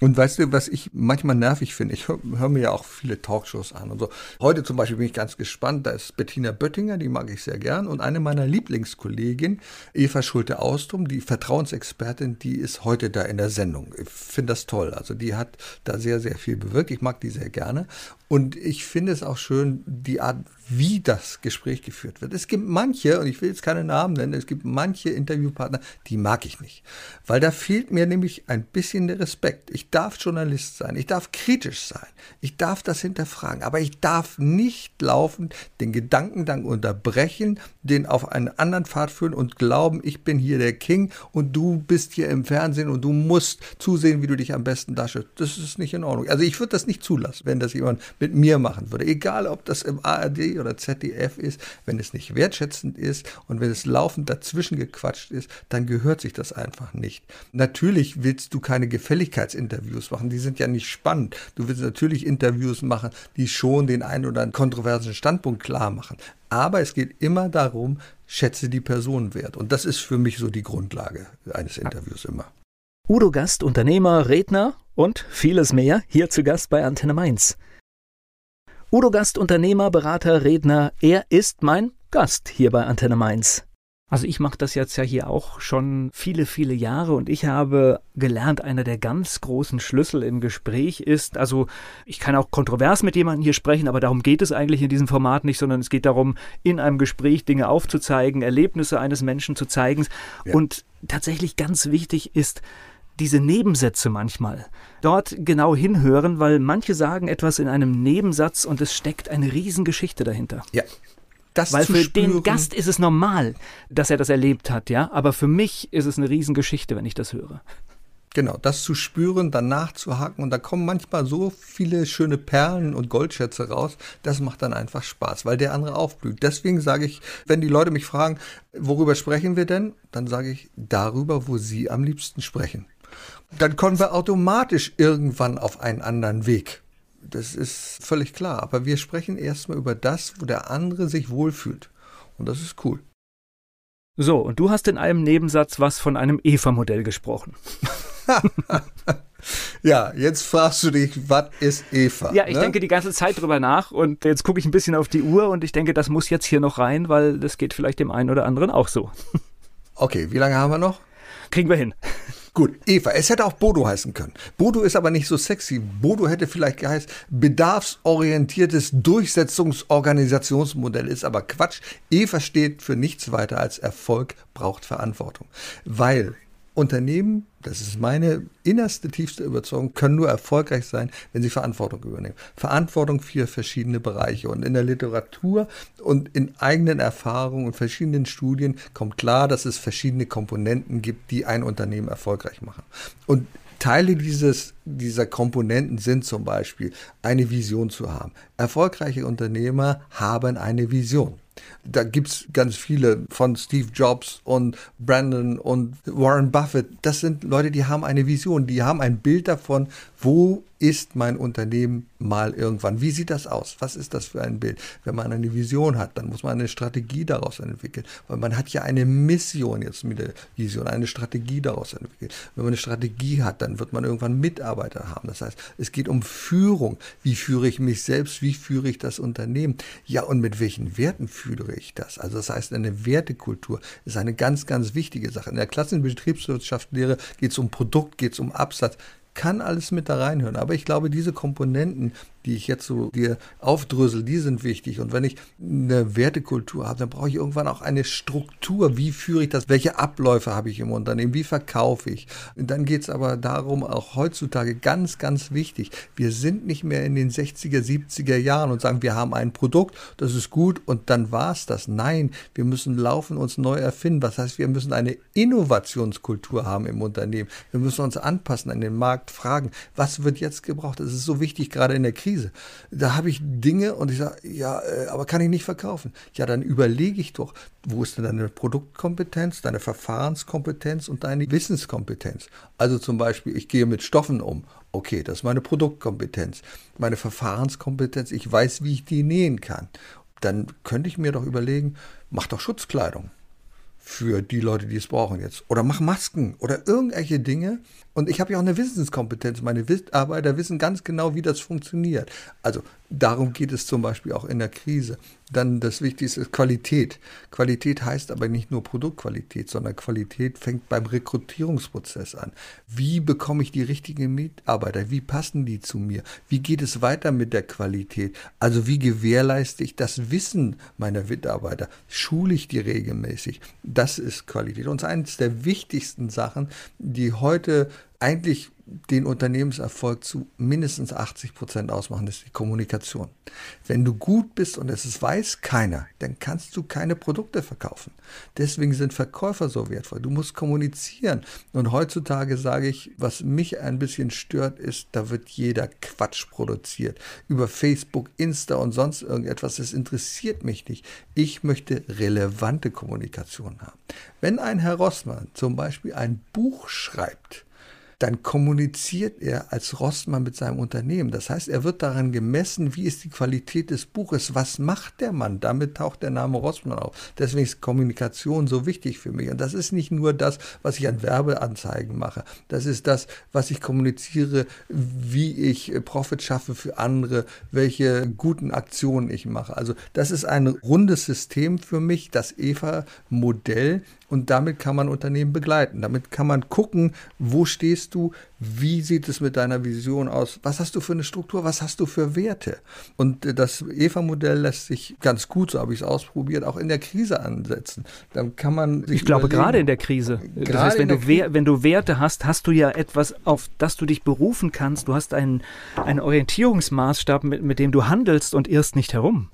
Und weißt du, was ich manchmal nervig finde? Ich höre hör mir ja auch viele Talkshows an und so. Heute zum Beispiel bin ich ganz gespannt. Da ist Bettina Böttinger, die mag ich sehr gern. Und eine meiner Lieblingskolleginnen, Eva Schulte-Austrum, die Vertrauensexpertin, die ist heute da in der Sendung. Ich finde das toll. Also die hat da sehr, sehr viel bewirkt. Ich mag die sehr gerne. Und ich finde es auch schön, die Art, wie das Gespräch geführt wird. Es gibt manche, und ich will jetzt keine Namen nennen, es gibt manche Interviewpartner, die mag ich nicht. Weil da fehlt mir nämlich ein bisschen der Respekt. Ich darf Journalist sein, ich darf kritisch sein, ich darf das hinterfragen, aber ich darf nicht laufend den Gedankengang unterbrechen, den auf einen anderen Pfad führen und glauben, ich bin hier der King und du bist hier im Fernsehen und du musst zusehen, wie du dich am besten darstellst. Das ist nicht in Ordnung. Also ich würde das nicht zulassen, wenn das jemand mit mir machen würde. Egal, ob das im ARD oder ZDF ist, wenn es nicht wertschätzend ist und wenn es laufend dazwischen gequatscht ist, dann gehört sich das einfach nicht. Natürlich willst du keine Gefälligkeitsinterviews machen, die sind ja nicht spannend. Du willst natürlich Interviews machen, die schon den einen oder anderen kontroversen Standpunkt klar machen. Aber es geht immer darum, schätze die Person wert. Und das ist für mich so die Grundlage eines Interviews immer. Udo Gast, Unternehmer, Redner und vieles mehr hier zu Gast bei Antenne Mainz. Udo Gast, Unternehmer, Berater, Redner, er ist mein Gast hier bei Antenne Mainz. Also ich mache das jetzt ja hier auch schon viele, viele Jahre und ich habe gelernt, einer der ganz großen Schlüssel im Gespräch ist, also ich kann auch kontrovers mit jemandem hier sprechen, aber darum geht es eigentlich in diesem Format nicht, sondern es geht darum, in einem Gespräch Dinge aufzuzeigen, Erlebnisse eines Menschen zu zeigen. Ja. Und tatsächlich ganz wichtig ist, diese Nebensätze manchmal. Dort genau hinhören, weil manche sagen etwas in einem Nebensatz und es steckt eine Riesengeschichte dahinter. Ja. Das weil für spüren. den Gast ist es normal, dass er das erlebt hat, ja. Aber für mich ist es eine Riesengeschichte, wenn ich das höre. Genau, das zu spüren, dann nachzuhaken und da kommen manchmal so viele schöne Perlen und Goldschätze raus, das macht dann einfach Spaß, weil der andere aufblüht. Deswegen sage ich, wenn die Leute mich fragen, worüber sprechen wir denn, dann sage ich darüber, wo sie am liebsten sprechen dann kommen wir automatisch irgendwann auf einen anderen Weg. Das ist völlig klar. Aber wir sprechen erstmal über das, wo der andere sich wohlfühlt. Und das ist cool. So, und du hast in einem Nebensatz was von einem Eva-Modell gesprochen. ja, jetzt fragst du dich, was ist Eva? Ja, ich ne? denke die ganze Zeit drüber nach und jetzt gucke ich ein bisschen auf die Uhr und ich denke, das muss jetzt hier noch rein, weil das geht vielleicht dem einen oder anderen auch so. Okay, wie lange haben wir noch? Kriegen wir hin. Gut, Eva, es hätte auch Bodo heißen können. Bodo ist aber nicht so sexy. Bodo hätte vielleicht geheißen, bedarfsorientiertes Durchsetzungsorganisationsmodell ist aber Quatsch. Eva steht für nichts weiter als Erfolg braucht Verantwortung. Weil Unternehmen, das ist meine innerste, tiefste Überzeugung, können nur erfolgreich sein, wenn sie Verantwortung übernehmen. Verantwortung für verschiedene Bereiche. Und in der Literatur und in eigenen Erfahrungen und verschiedenen Studien kommt klar, dass es verschiedene Komponenten gibt, die ein Unternehmen erfolgreich machen. Und Teile dieses, dieser Komponenten sind zum Beispiel eine Vision zu haben. Erfolgreiche Unternehmer haben eine Vision. Da gibt es ganz viele von Steve Jobs und Brandon und Warren Buffett. Das sind Leute, die haben eine Vision, die haben ein Bild davon, wo ist mein Unternehmen mal irgendwann? Wie sieht das aus? Was ist das für ein Bild? Wenn man eine Vision hat, dann muss man eine Strategie daraus entwickeln, weil man hat ja eine Mission jetzt mit der Vision, eine Strategie daraus entwickeln. Wenn man eine Strategie hat, dann wird man irgendwann Mitarbeiter haben. Das heißt, es geht um Führung. Wie führe ich mich selbst? Wie führe ich das Unternehmen? Ja, und mit welchen Werten führe ich das? Also das heißt, eine Wertekultur ist eine ganz, ganz wichtige Sache. In der klassischen Betriebswirtschaftslehre geht es um Produkt, geht es um Absatz kann alles mit da reinhören. Aber ich glaube, diese Komponenten, die ich jetzt so dir aufdrösel, die sind wichtig. Und wenn ich eine Wertekultur habe, dann brauche ich irgendwann auch eine Struktur. Wie führe ich das? Welche Abläufe habe ich im Unternehmen? Wie verkaufe ich? Und dann geht es aber darum, auch heutzutage ganz, ganz wichtig. Wir sind nicht mehr in den 60er, 70er Jahren und sagen, wir haben ein Produkt, das ist gut und dann war es das. Nein, wir müssen laufen, uns neu erfinden. Was heißt, wir müssen eine Innovationskultur haben im Unternehmen. Wir müssen uns anpassen an den Markt, fragen, was wird jetzt gebraucht? Das ist so wichtig, gerade in der Krise Krise. Da habe ich Dinge und ich sage, ja, äh, aber kann ich nicht verkaufen. Ja, dann überlege ich doch, wo ist denn deine Produktkompetenz, deine Verfahrenskompetenz und deine Wissenskompetenz? Also zum Beispiel, ich gehe mit Stoffen um. Okay, das ist meine Produktkompetenz. Meine Verfahrenskompetenz, ich weiß, wie ich die nähen kann. Dann könnte ich mir doch überlegen, mach doch Schutzkleidung für die Leute, die es brauchen jetzt. Oder mach Masken oder irgendwelche Dinge. Und ich habe ja auch eine Wissenskompetenz. Meine Mitarbeiter wissen ganz genau, wie das funktioniert. Also darum geht es zum Beispiel auch in der Krise. Dann das Wichtigste ist Qualität. Qualität heißt aber nicht nur Produktqualität, sondern Qualität fängt beim Rekrutierungsprozess an. Wie bekomme ich die richtigen Mitarbeiter? Wie passen die zu mir? Wie geht es weiter mit der Qualität? Also wie gewährleiste ich das Wissen meiner Mitarbeiter? Schule ich die regelmäßig? Das ist Qualität. Und eines der wichtigsten Sachen, die heute eigentlich den Unternehmenserfolg zu mindestens 80 Prozent ausmachen, ist die Kommunikation. Wenn du gut bist und es weiß keiner, dann kannst du keine Produkte verkaufen. Deswegen sind Verkäufer so wertvoll. Du musst kommunizieren. Und heutzutage sage ich, was mich ein bisschen stört, ist, da wird jeder Quatsch produziert. Über Facebook, Insta und sonst irgendetwas. Das interessiert mich nicht. Ich möchte relevante Kommunikation haben. Wenn ein Herr Rossmann zum Beispiel ein Buch schreibt, dann kommuniziert er als Rossmann mit seinem Unternehmen. Das heißt, er wird daran gemessen, wie ist die Qualität des Buches, was macht der Mann. Damit taucht der Name Rossmann auf. Deswegen ist Kommunikation so wichtig für mich. Und das ist nicht nur das, was ich an Werbeanzeigen mache. Das ist das, was ich kommuniziere, wie ich Profit schaffe für andere, welche guten Aktionen ich mache. Also das ist ein rundes System für mich, das EVA-Modell, und damit kann man Unternehmen begleiten. Damit kann man gucken, wo stehst du, wie sieht es mit deiner Vision aus, was hast du für eine Struktur, was hast du für Werte. Und äh, das EVA-Modell lässt sich ganz gut, so habe ich es ausprobiert, auch in der Krise ansetzen. Dann kann man Ich glaube, gerade in der Krise. Das heißt, wenn du, wenn du Werte hast, hast du ja etwas, auf das du dich berufen kannst. Du hast einen, einen Orientierungsmaßstab, mit, mit dem du handelst und irrst nicht herum.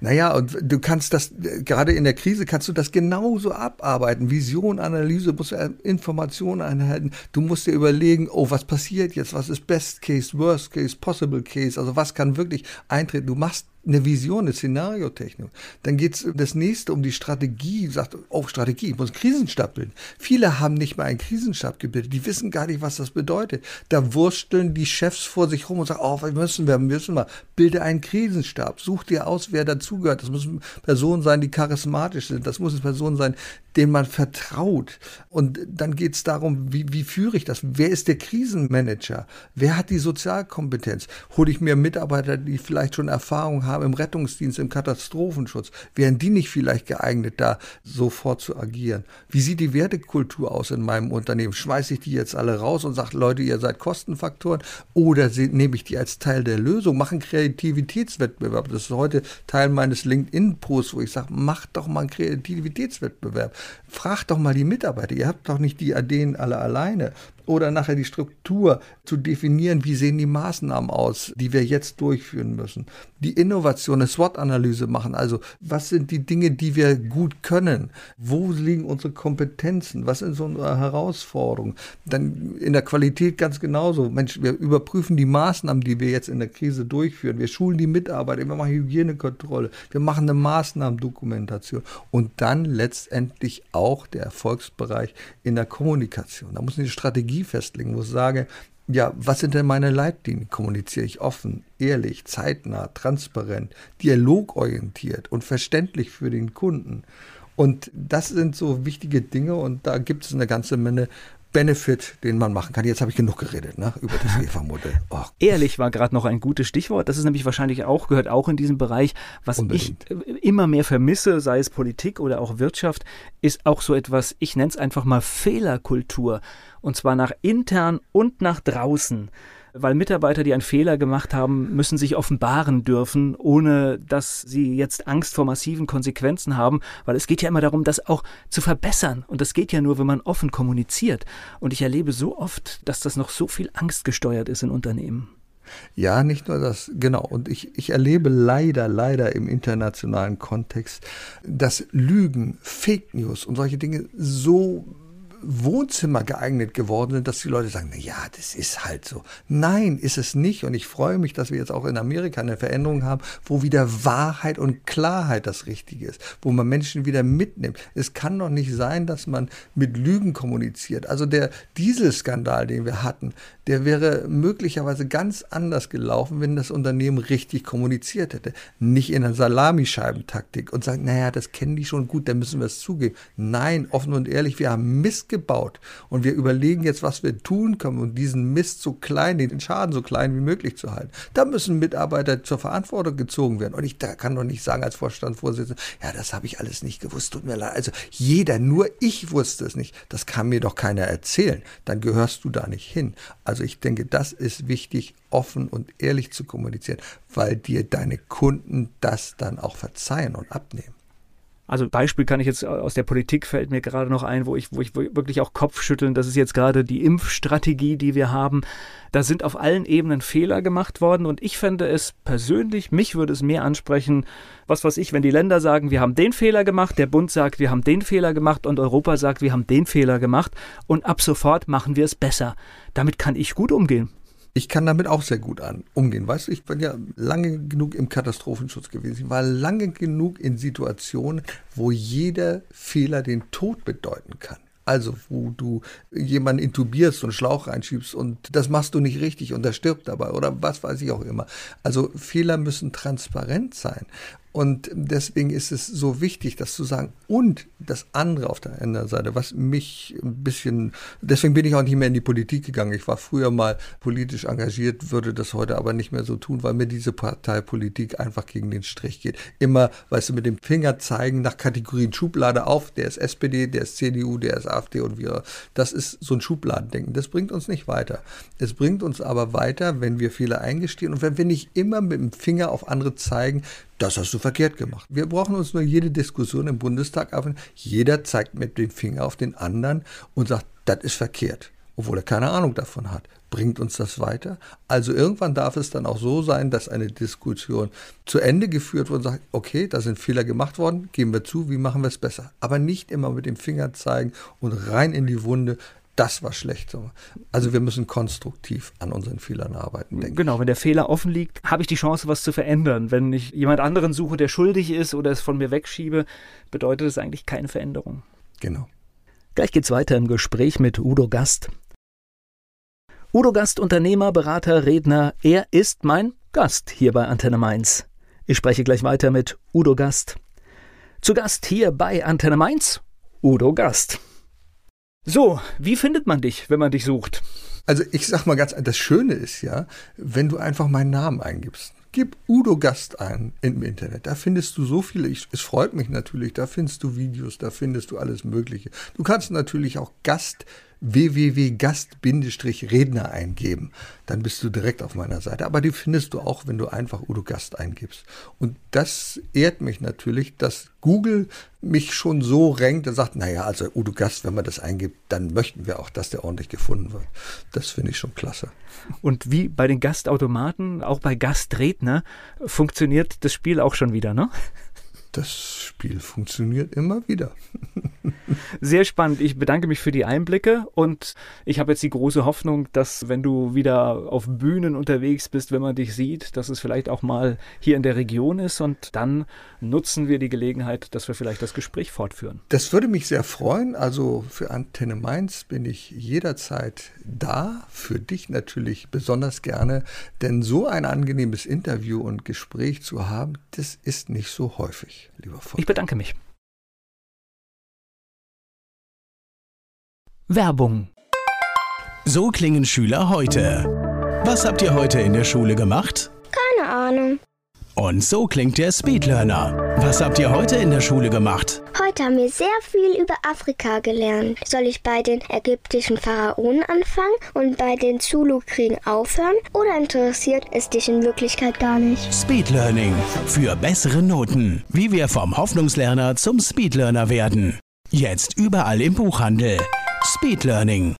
Naja, und du kannst das, gerade in der Krise kannst du das genauso abarbeiten. Vision, Analyse, musst du Informationen einhalten. Du musst dir überlegen, oh, was passiert jetzt? Was ist Best Case, Worst Case, Possible Case? Also was kann wirklich eintreten? Du machst eine Vision, eine Szenariotechnik. Dann geht es das nächste um die Strategie. Sagt, oh, Strategie, ich muss einen Krisenstab bilden. Viele haben nicht mal einen Krisenstab gebildet. Die wissen gar nicht, was das bedeutet. Da wursteln die Chefs vor sich rum und sagen, oh, wir müssen wir müssen mal. Bilde einen Krisenstab. Such dir aus, wer dazugehört. Das müssen Personen sein, die charismatisch sind. Das müssen Personen sein, denen man vertraut. Und dann geht es darum, wie, wie führe ich das? Wer ist der Krisenmanager? Wer hat die Sozialkompetenz? Hole ich mir Mitarbeiter, die vielleicht schon Erfahrung haben im Rettungsdienst, im Katastrophenschutz? Wären die nicht vielleicht geeignet, da sofort zu agieren? Wie sieht die Wertekultur aus in meinem Unternehmen? Schmeiße ich die jetzt alle raus und sage, Leute, ihr seid Kostenfaktoren? Oder nehme ich die als Teil der Lösung? Machen Kreativitätswettbewerb. Das ist heute Teil meines LinkedIn-Posts, wo ich sage, macht doch mal einen Kreativitätswettbewerb. Fragt doch mal die Mitarbeiter. Ihr habt doch nicht die Ideen alle alleine. Oder nachher die Struktur zu definieren, wie sehen die Maßnahmen aus, die wir jetzt durchführen müssen. Die Innovation, eine SWOT-Analyse machen, also was sind die Dinge, die wir gut können, wo liegen unsere Kompetenzen, was sind so unsere Herausforderungen. Dann in der Qualität ganz genauso. Mensch, wir überprüfen die Maßnahmen, die wir jetzt in der Krise durchführen. Wir schulen die Mitarbeiter, wir machen Hygienekontrolle, wir machen eine Maßnahmendokumentation und dann letztendlich auch der Erfolgsbereich in der Kommunikation. Da muss eine Strategie Strategie festlegen, wo ich sage, ja, was sind denn meine Leitlinien? Kommuniziere ich offen, ehrlich, zeitnah, transparent, dialogorientiert und verständlich für den Kunden? Und das sind so wichtige Dinge und da gibt es eine ganze Menge Benefit, den man machen kann. Jetzt habe ich genug geredet ne, über das EVA-Modell. Oh. Ehrlich war gerade noch ein gutes Stichwort. Das ist nämlich wahrscheinlich auch, gehört auch in diesem Bereich, was Unbedingt. ich immer mehr vermisse, sei es Politik oder auch Wirtschaft, ist auch so etwas, ich nenne es einfach mal Fehlerkultur. Und zwar nach intern und nach draußen weil Mitarbeiter, die einen Fehler gemacht haben, müssen sich offenbaren dürfen, ohne dass sie jetzt Angst vor massiven Konsequenzen haben, weil es geht ja immer darum, das auch zu verbessern. Und das geht ja nur, wenn man offen kommuniziert. Und ich erlebe so oft, dass das noch so viel Angst gesteuert ist in Unternehmen. Ja, nicht nur das, genau. Und ich, ich erlebe leider, leider im internationalen Kontext, dass Lügen, Fake News und solche Dinge so Wohnzimmer geeignet geworden sind, dass die Leute sagen, na ja, das ist halt so. Nein, ist es nicht. Und ich freue mich, dass wir jetzt auch in Amerika eine Veränderung haben, wo wieder Wahrheit und Klarheit das Richtige ist, wo man Menschen wieder mitnimmt. Es kann doch nicht sein, dass man mit Lügen kommuniziert. Also der Dieselskandal, den wir hatten, der wäre möglicherweise ganz anders gelaufen, wenn das Unternehmen richtig kommuniziert hätte. Nicht in einer Salamischeibentaktik und sagen, naja, das kennen die schon gut, dann müssen wir es zugeben. Nein, offen und ehrlich, wir haben Mist gebaut und wir überlegen jetzt, was wir tun können, um diesen Mist so klein, den Schaden so klein wie möglich zu halten. Da müssen Mitarbeiter zur Verantwortung gezogen werden. Und ich da kann doch nicht sagen als Vorstandsvorsitzender, ja, das habe ich alles nicht gewusst, tut mir leid. Also jeder, nur ich wusste es nicht. Das kann mir doch keiner erzählen. Dann gehörst du da nicht hin. Also ich denke, das ist wichtig, offen und ehrlich zu kommunizieren, weil dir deine Kunden das dann auch verzeihen und abnehmen. Also Beispiel kann ich jetzt aus der Politik fällt mir gerade noch ein, wo ich, wo ich wirklich auch Kopfschütteln, das ist jetzt gerade die Impfstrategie, die wir haben. Da sind auf allen Ebenen Fehler gemacht worden und ich fände es persönlich, mich würde es mehr ansprechen, was weiß ich, wenn die Länder sagen, wir haben den Fehler gemacht, der Bund sagt, wir haben den Fehler gemacht und Europa sagt, wir haben den Fehler gemacht und ab sofort machen wir es besser. Damit kann ich gut umgehen. Ich kann damit auch sehr gut an, umgehen. Weißt du, ich bin ja lange genug im Katastrophenschutz gewesen. Ich war lange genug in Situationen, wo jeder Fehler den Tod bedeuten kann. Also, wo du jemanden intubierst und Schlauch reinschiebst und das machst du nicht richtig und der stirbt dabei oder was weiß ich auch immer. Also, Fehler müssen transparent sein. Und deswegen ist es so wichtig, das zu sagen. Und das andere auf der anderen Seite, was mich ein bisschen, deswegen bin ich auch nicht mehr in die Politik gegangen. Ich war früher mal politisch engagiert, würde das heute aber nicht mehr so tun, weil mir diese Parteipolitik einfach gegen den Strich geht. Immer, weißt du, mit dem Finger zeigen nach Kategorien Schublade auf, der ist SPD, der ist CDU, der ist AfD und wir. Das ist so ein Schubladendenken. Das bringt uns nicht weiter. Es bringt uns aber weiter, wenn wir Fehler eingestehen und wenn wir nicht immer mit dem Finger auf andere zeigen, das hast du verkehrt gemacht. Wir brauchen uns nur jede Diskussion im Bundestag auf. Jeder zeigt mit dem Finger auf den anderen und sagt, das ist verkehrt, obwohl er keine Ahnung davon hat. Bringt uns das weiter? Also irgendwann darf es dann auch so sein, dass eine Diskussion zu Ende geführt wird und sagt, okay, da sind Fehler gemacht worden, geben wir zu, wie machen wir es besser? Aber nicht immer mit dem Finger zeigen und rein in die Wunde das war schlecht. Also wir müssen konstruktiv an unseren Fehlern arbeiten. Denke genau, wenn der Fehler offen liegt, habe ich die Chance, was zu verändern. Wenn ich jemand anderen suche, der schuldig ist oder es von mir wegschiebe, bedeutet es eigentlich keine Veränderung. Genau. Gleich geht's weiter im Gespräch mit Udo Gast. Udo Gast, Unternehmer, Berater, Redner, er ist mein Gast hier bei Antenne Mainz. Ich spreche gleich weiter mit Udo Gast. Zu Gast hier bei Antenne Mainz, Udo Gast. So, wie findet man dich, wenn man dich sucht? Also ich sag mal ganz, das Schöne ist ja, wenn du einfach meinen Namen eingibst. Gib Udo Gast ein im Internet. Da findest du so viele. Ich, es freut mich natürlich. Da findest du Videos, da findest du alles Mögliche. Du kannst natürlich auch Gast www.gast-redner eingeben. Dann bist du direkt auf meiner Seite. Aber die findest du auch, wenn du einfach Udo Gast eingibst. Und das ehrt mich natürlich, dass Google mich schon so renkt und sagt, naja, also Udo Gast, wenn man das eingibt, dann möchten wir auch, dass der ordentlich gefunden wird. Das finde ich schon klasse. Und wie bei den Gastautomaten, auch bei Gastredner, funktioniert das Spiel auch schon wieder, ne? Das Spiel funktioniert immer wieder. Sehr spannend. Ich bedanke mich für die Einblicke und ich habe jetzt die große Hoffnung, dass wenn du wieder auf Bühnen unterwegs bist, wenn man dich sieht, dass es vielleicht auch mal hier in der Region ist und dann nutzen wir die Gelegenheit, dass wir vielleicht das Gespräch fortführen. Das würde mich sehr freuen. Also für Antenne Mainz bin ich jederzeit da, für dich natürlich besonders gerne, denn so ein angenehmes Interview und Gespräch zu haben, das ist nicht so häufig lieber Volker. Ich bedanke mich. Werbung. So klingen Schüler heute. Was habt ihr heute in der Schule gemacht? Keine Ahnung. Und so klingt der Speedlearner. Was habt ihr heute in der Schule gemacht? Heute haben wir sehr viel über Afrika gelernt. Soll ich bei den ägyptischen Pharaonen anfangen und bei den Zulu-Kriegen aufhören? Oder interessiert es dich in Wirklichkeit gar nicht? Speedlearning. Für bessere Noten. Wie wir vom Hoffnungslerner zum Speedlearner werden. Jetzt überall im Buchhandel. Speedlearning.